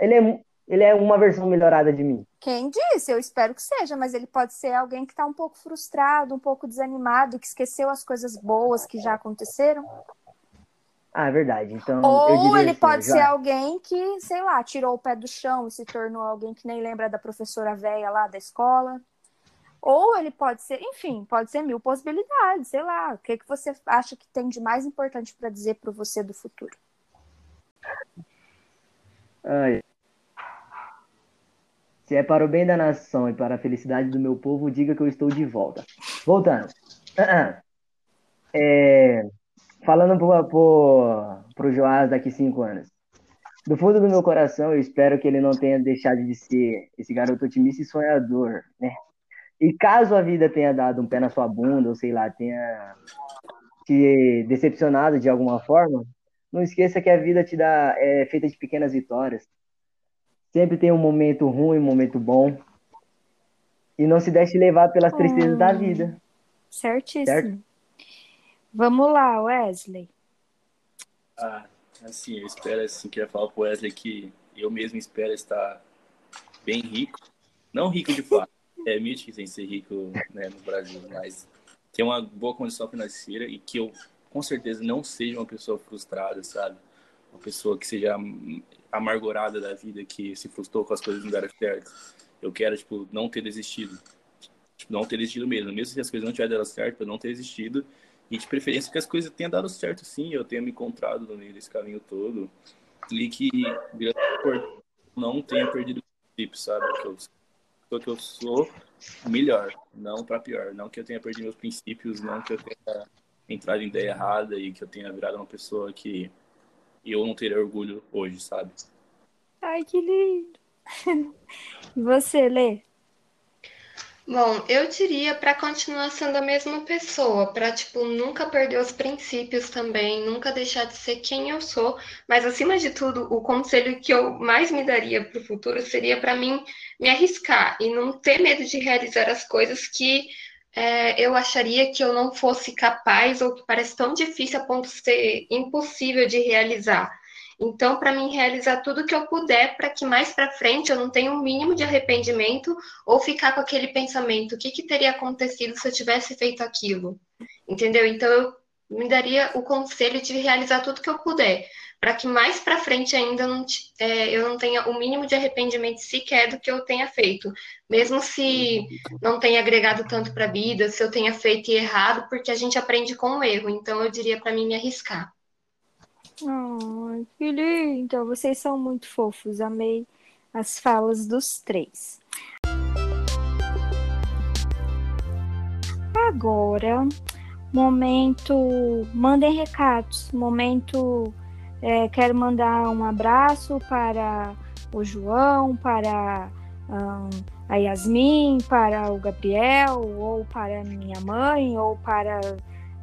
Ele é, ele é uma versão melhorada de mim. Quem disse? Eu espero que seja, mas ele pode ser alguém que está um pouco frustrado, um pouco desanimado, que esqueceu as coisas boas que já aconteceram. Ah, é verdade. Então, Ou ele assim, pode já... ser alguém que, sei lá, tirou o pé do chão e se tornou alguém que nem lembra da professora velha lá da escola. Ou ele pode ser, enfim, pode ser mil possibilidades, sei lá. O que, que você acha que tem de mais importante para dizer para você do futuro? Ai. Se é para o bem da nação e para a felicidade do meu povo, diga que eu estou de volta. Voltando. É, falando pro, pro Joás daqui cinco anos. Do fundo do meu coração, eu espero que ele não tenha deixado de ser esse garoto otimista e sonhador, né? E caso a vida tenha dado um pé na sua bunda, ou sei lá, tenha te decepcionado de alguma forma, não esqueça que a vida te dá é feita de pequenas vitórias. Sempre tem um momento ruim, um momento bom. E não se deixe levar pelas tristezas hum, da vida. Certíssimo. Certo? Vamos lá, Wesley. Ah, assim, eu espero, assim, queria falar pro Wesley que eu mesmo espero estar bem rico. Não rico de fato, é mítico sem ser rico né, no Brasil, mas ter uma boa condição financeira e que eu, com certeza, não seja uma pessoa frustrada, sabe? Uma pessoa que seja amargurada da vida, que se frustrou com as coisas não deram certo. Eu quero, tipo, não ter desistido. Tipo, não ter desistido mesmo. Mesmo se as coisas não tiverem dado certo, eu não ter desistido. E de preferência que as coisas tenham dado certo sim, eu tenha me encontrado no meio desse caminho todo. E que não tenha perdido o princípio, sabe? Que eu, que eu sou melhor, não para pior. Não que eu tenha perdido meus princípios, não que eu tenha entrado em ideia errada e que eu tenha virado uma pessoa que e eu não teria orgulho hoje, sabe? Ai, que lindo. e você, Lê? Bom, eu diria para continuar sendo a mesma pessoa, para tipo nunca perder os princípios também, nunca deixar de ser quem eu sou, mas acima de tudo, o conselho que eu mais me daria para o futuro seria para mim me arriscar e não ter medo de realizar as coisas que é, eu acharia que eu não fosse capaz ou que parece tão difícil a ponto de ser impossível de realizar. Então, para mim, realizar tudo que eu puder para que mais para frente eu não tenha um mínimo de arrependimento ou ficar com aquele pensamento: o que, que teria acontecido se eu tivesse feito aquilo? Entendeu? Então, eu me daria o conselho de realizar tudo que eu puder, para que mais para frente ainda não, é, eu não tenha o mínimo de arrependimento sequer do que eu tenha feito, mesmo se não tenha agregado tanto para a vida, se eu tenha feito errado, porque a gente aprende com o erro. Então eu diria para mim me arriscar. Oh, que lindo! Vocês são muito fofos. Amei as falas dos três. Agora, momento. Mandem recados. Momento é, quero mandar um abraço para o João, para um, a Yasmin, para o Gabriel, ou para minha mãe, ou para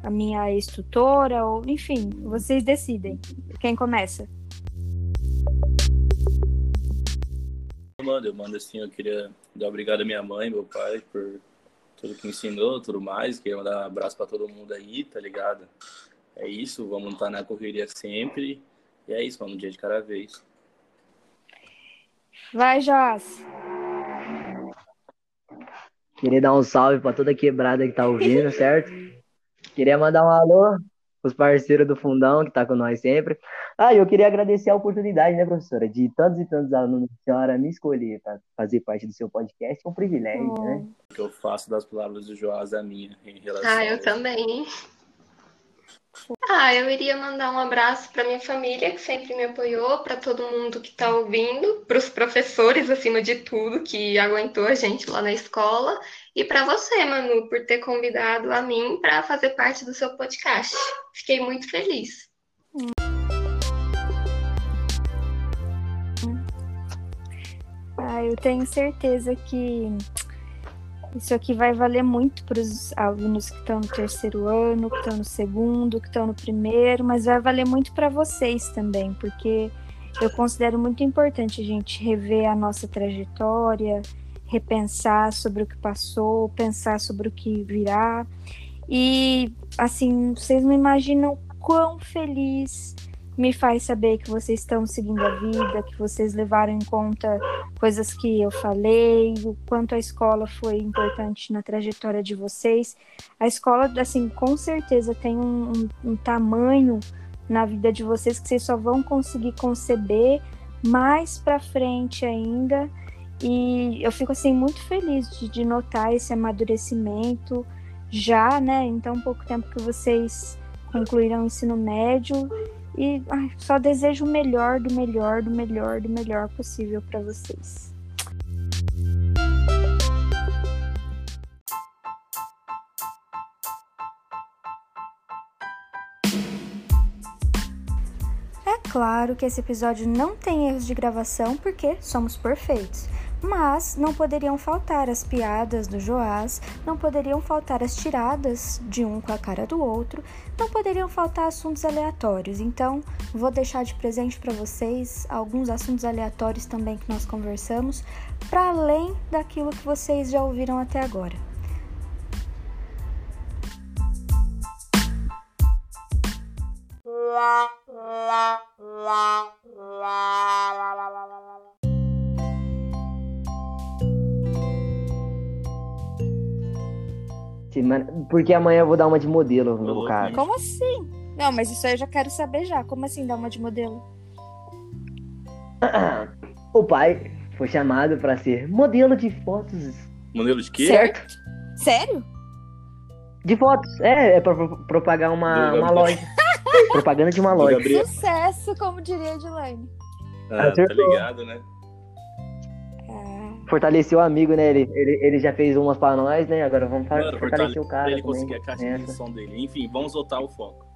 a minha ex-tutora, ou enfim, vocês decidem. Quem começa? Eu mando, eu mando assim, eu queria dar obrigado à minha mãe, meu pai, por tudo que ensinou, tudo mais. Queria mandar um abraço para todo mundo aí, tá ligado? É isso, vamos estar na correria sempre. E é isso, vamos um dia de cada vez. Vai, Joás. Queria dar um salve para toda quebrada que tá ouvindo, certo? Queria mandar um alô os parceiros do Fundão, que tá com nós sempre. Ah, eu queria agradecer a oportunidade, né, professora, de tantos e tantos alunos a senhora me escolher para fazer parte do seu podcast. É um privilégio, oh. né? O que eu faço das palavras do Joás a minha em relação Ah, eu também. Ah, eu iria mandar um abraço para minha família, que sempre me apoiou, para todo mundo que está ouvindo, para os professores, acima de tudo, que aguentou a gente lá na escola, e para você, Manu, por ter convidado a mim para fazer parte do seu podcast. Fiquei muito feliz. Ah, eu tenho certeza que isso aqui vai valer muito para os alunos que estão no terceiro ano, que estão no segundo, que estão no primeiro, mas vai valer muito para vocês também, porque eu considero muito importante a gente rever a nossa trajetória, repensar sobre o que passou, pensar sobre o que virá. E assim, vocês não imaginam quão feliz me faz saber que vocês estão seguindo a vida, que vocês levaram em conta coisas que eu falei, o quanto a escola foi importante na trajetória de vocês. A escola, assim, com certeza tem um, um, um tamanho na vida de vocês que vocês só vão conseguir conceber mais para frente ainda. E eu fico assim muito feliz de, de notar esse amadurecimento já, né, em tão pouco tempo que vocês concluíram o ensino médio e ai, só desejo o melhor, do melhor, do melhor, do melhor possível para vocês. É claro que esse episódio não tem erros de gravação porque somos perfeitos. Mas não poderiam faltar as piadas do Joás, não poderiam faltar as tiradas de um com a cara do outro, não poderiam faltar assuntos aleatórios. Então, vou deixar de presente para vocês alguns assuntos aleatórios também que nós conversamos, para além daquilo que vocês já ouviram até agora. Lá, lá, lá, lá, lá, lá, lá, lá. Porque amanhã eu vou dar uma de modelo no cara. Como assim? Não, mas isso aí eu já quero saber já. Como assim dar uma de modelo? O pai foi chamado para ser modelo de fotos. Modelo de quê? Certo. Sério? De fotos. É, é pra propagar uma, uma loja. Propaganda de uma loja. Sucesso, como diria a Edilane. Ah, tá ligado, né? Fortalecer o amigo, né? Ele, ele, ele já fez umas pra nós, né? Agora vamos Mano, fortalecer o cara. Ele conseguir a caixa de som dele. Enfim, vamos voltar ao foco.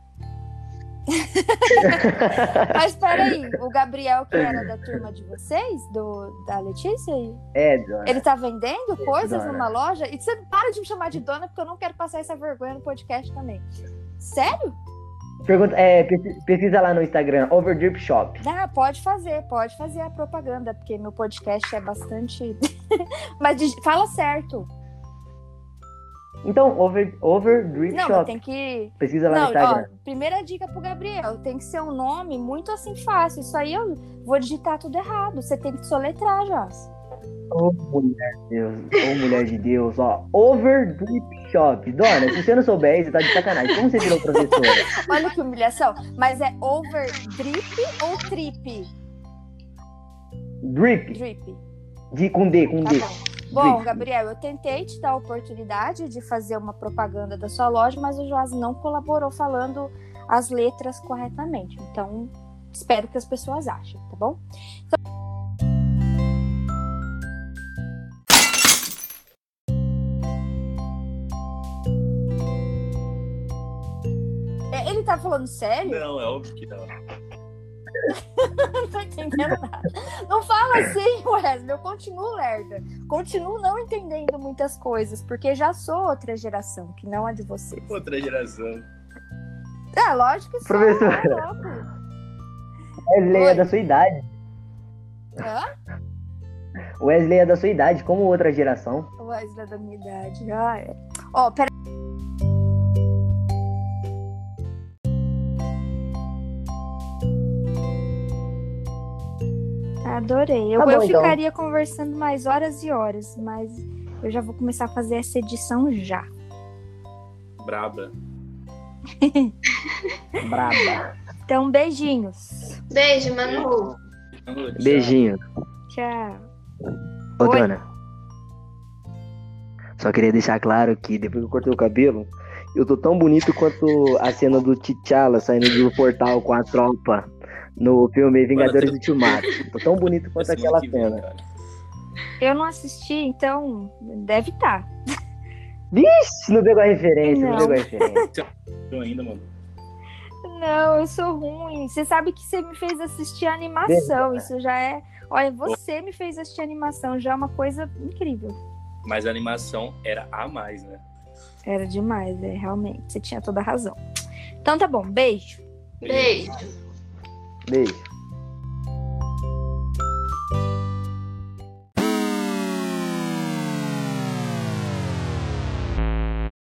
Mas peraí, o Gabriel, que era da turma de vocês, do, da Letícia? É, dona. Ele tá vendendo coisas dona. numa loja? E você para de me chamar de dona, porque eu não quero passar essa vergonha no podcast também. Sério? Pergunta, é, pesquisa lá no Instagram, Overdrip Shop. Ah, pode fazer, pode fazer a propaganda, porque meu podcast é bastante. Mas fala certo. Então, over, Overdrip não, Shop. Não, tem que. Pesquisa lá não, no Instagram. Ó, primeira dica pro Gabriel: tem que ser um nome muito assim fácil. Isso aí eu vou digitar tudo errado. Você tem que soletrar, Joss. Ô, oh, mulher de Deus, ô, oh, mulher de Deus, ó. Overdrip Shop. Dona, se você não souber, você tá de sacanagem. Como você virou professora? Olha que humilhação. Mas é overdrip ou trip? Drip. Drip. De, com D, com tá D. Bom. Bom, Gabriel, eu tentei te dar a oportunidade de fazer uma propaganda da sua loja, mas o Joás não colaborou falando as letras corretamente. Então, espero que as pessoas achem, tá bom? Então... Ele tá falando sério? Não, é óbvio que não. não tô entendendo nada. Não fala assim, Wesley. Eu continuo lerda. Continuo não entendendo muitas coisas, porque já sou outra geração, que não é de vocês. Outra geração. É, lógico que Professora. Wesley é da sua idade. Hã? Wesley é da sua idade, como outra geração. Wesley é da minha idade. Ah, é. Ó, pera Adorei. Eu, tá bom, eu então. ficaria conversando mais horas e horas, mas eu já vou começar a fazer essa edição já. Braba. Braba. Então, beijinhos. Beijo, Manu. Beijinho. Tchau. Ô, Oi. dona. Só queria deixar claro que depois que eu cortei o cabelo, eu tô tão bonito quanto a cena do T'Challa saindo do portal com a tropa no filme Vingadores do Ultimato. Tô tão bonito quanto aquela cena. Eu não assisti, então deve estar. Tá. Vixe, não pegou a referência, não, não pegou a referência. Eu ainda, mano. Não, eu sou ruim. Você sabe que você me fez assistir a animação. Isso já é Olha, você me fez assistir animação, já é uma coisa incrível. Mas a animação era a mais, né? Era demais, é, realmente. Você tinha toda a razão. Então tá bom, beijo. Beijo. Beijo.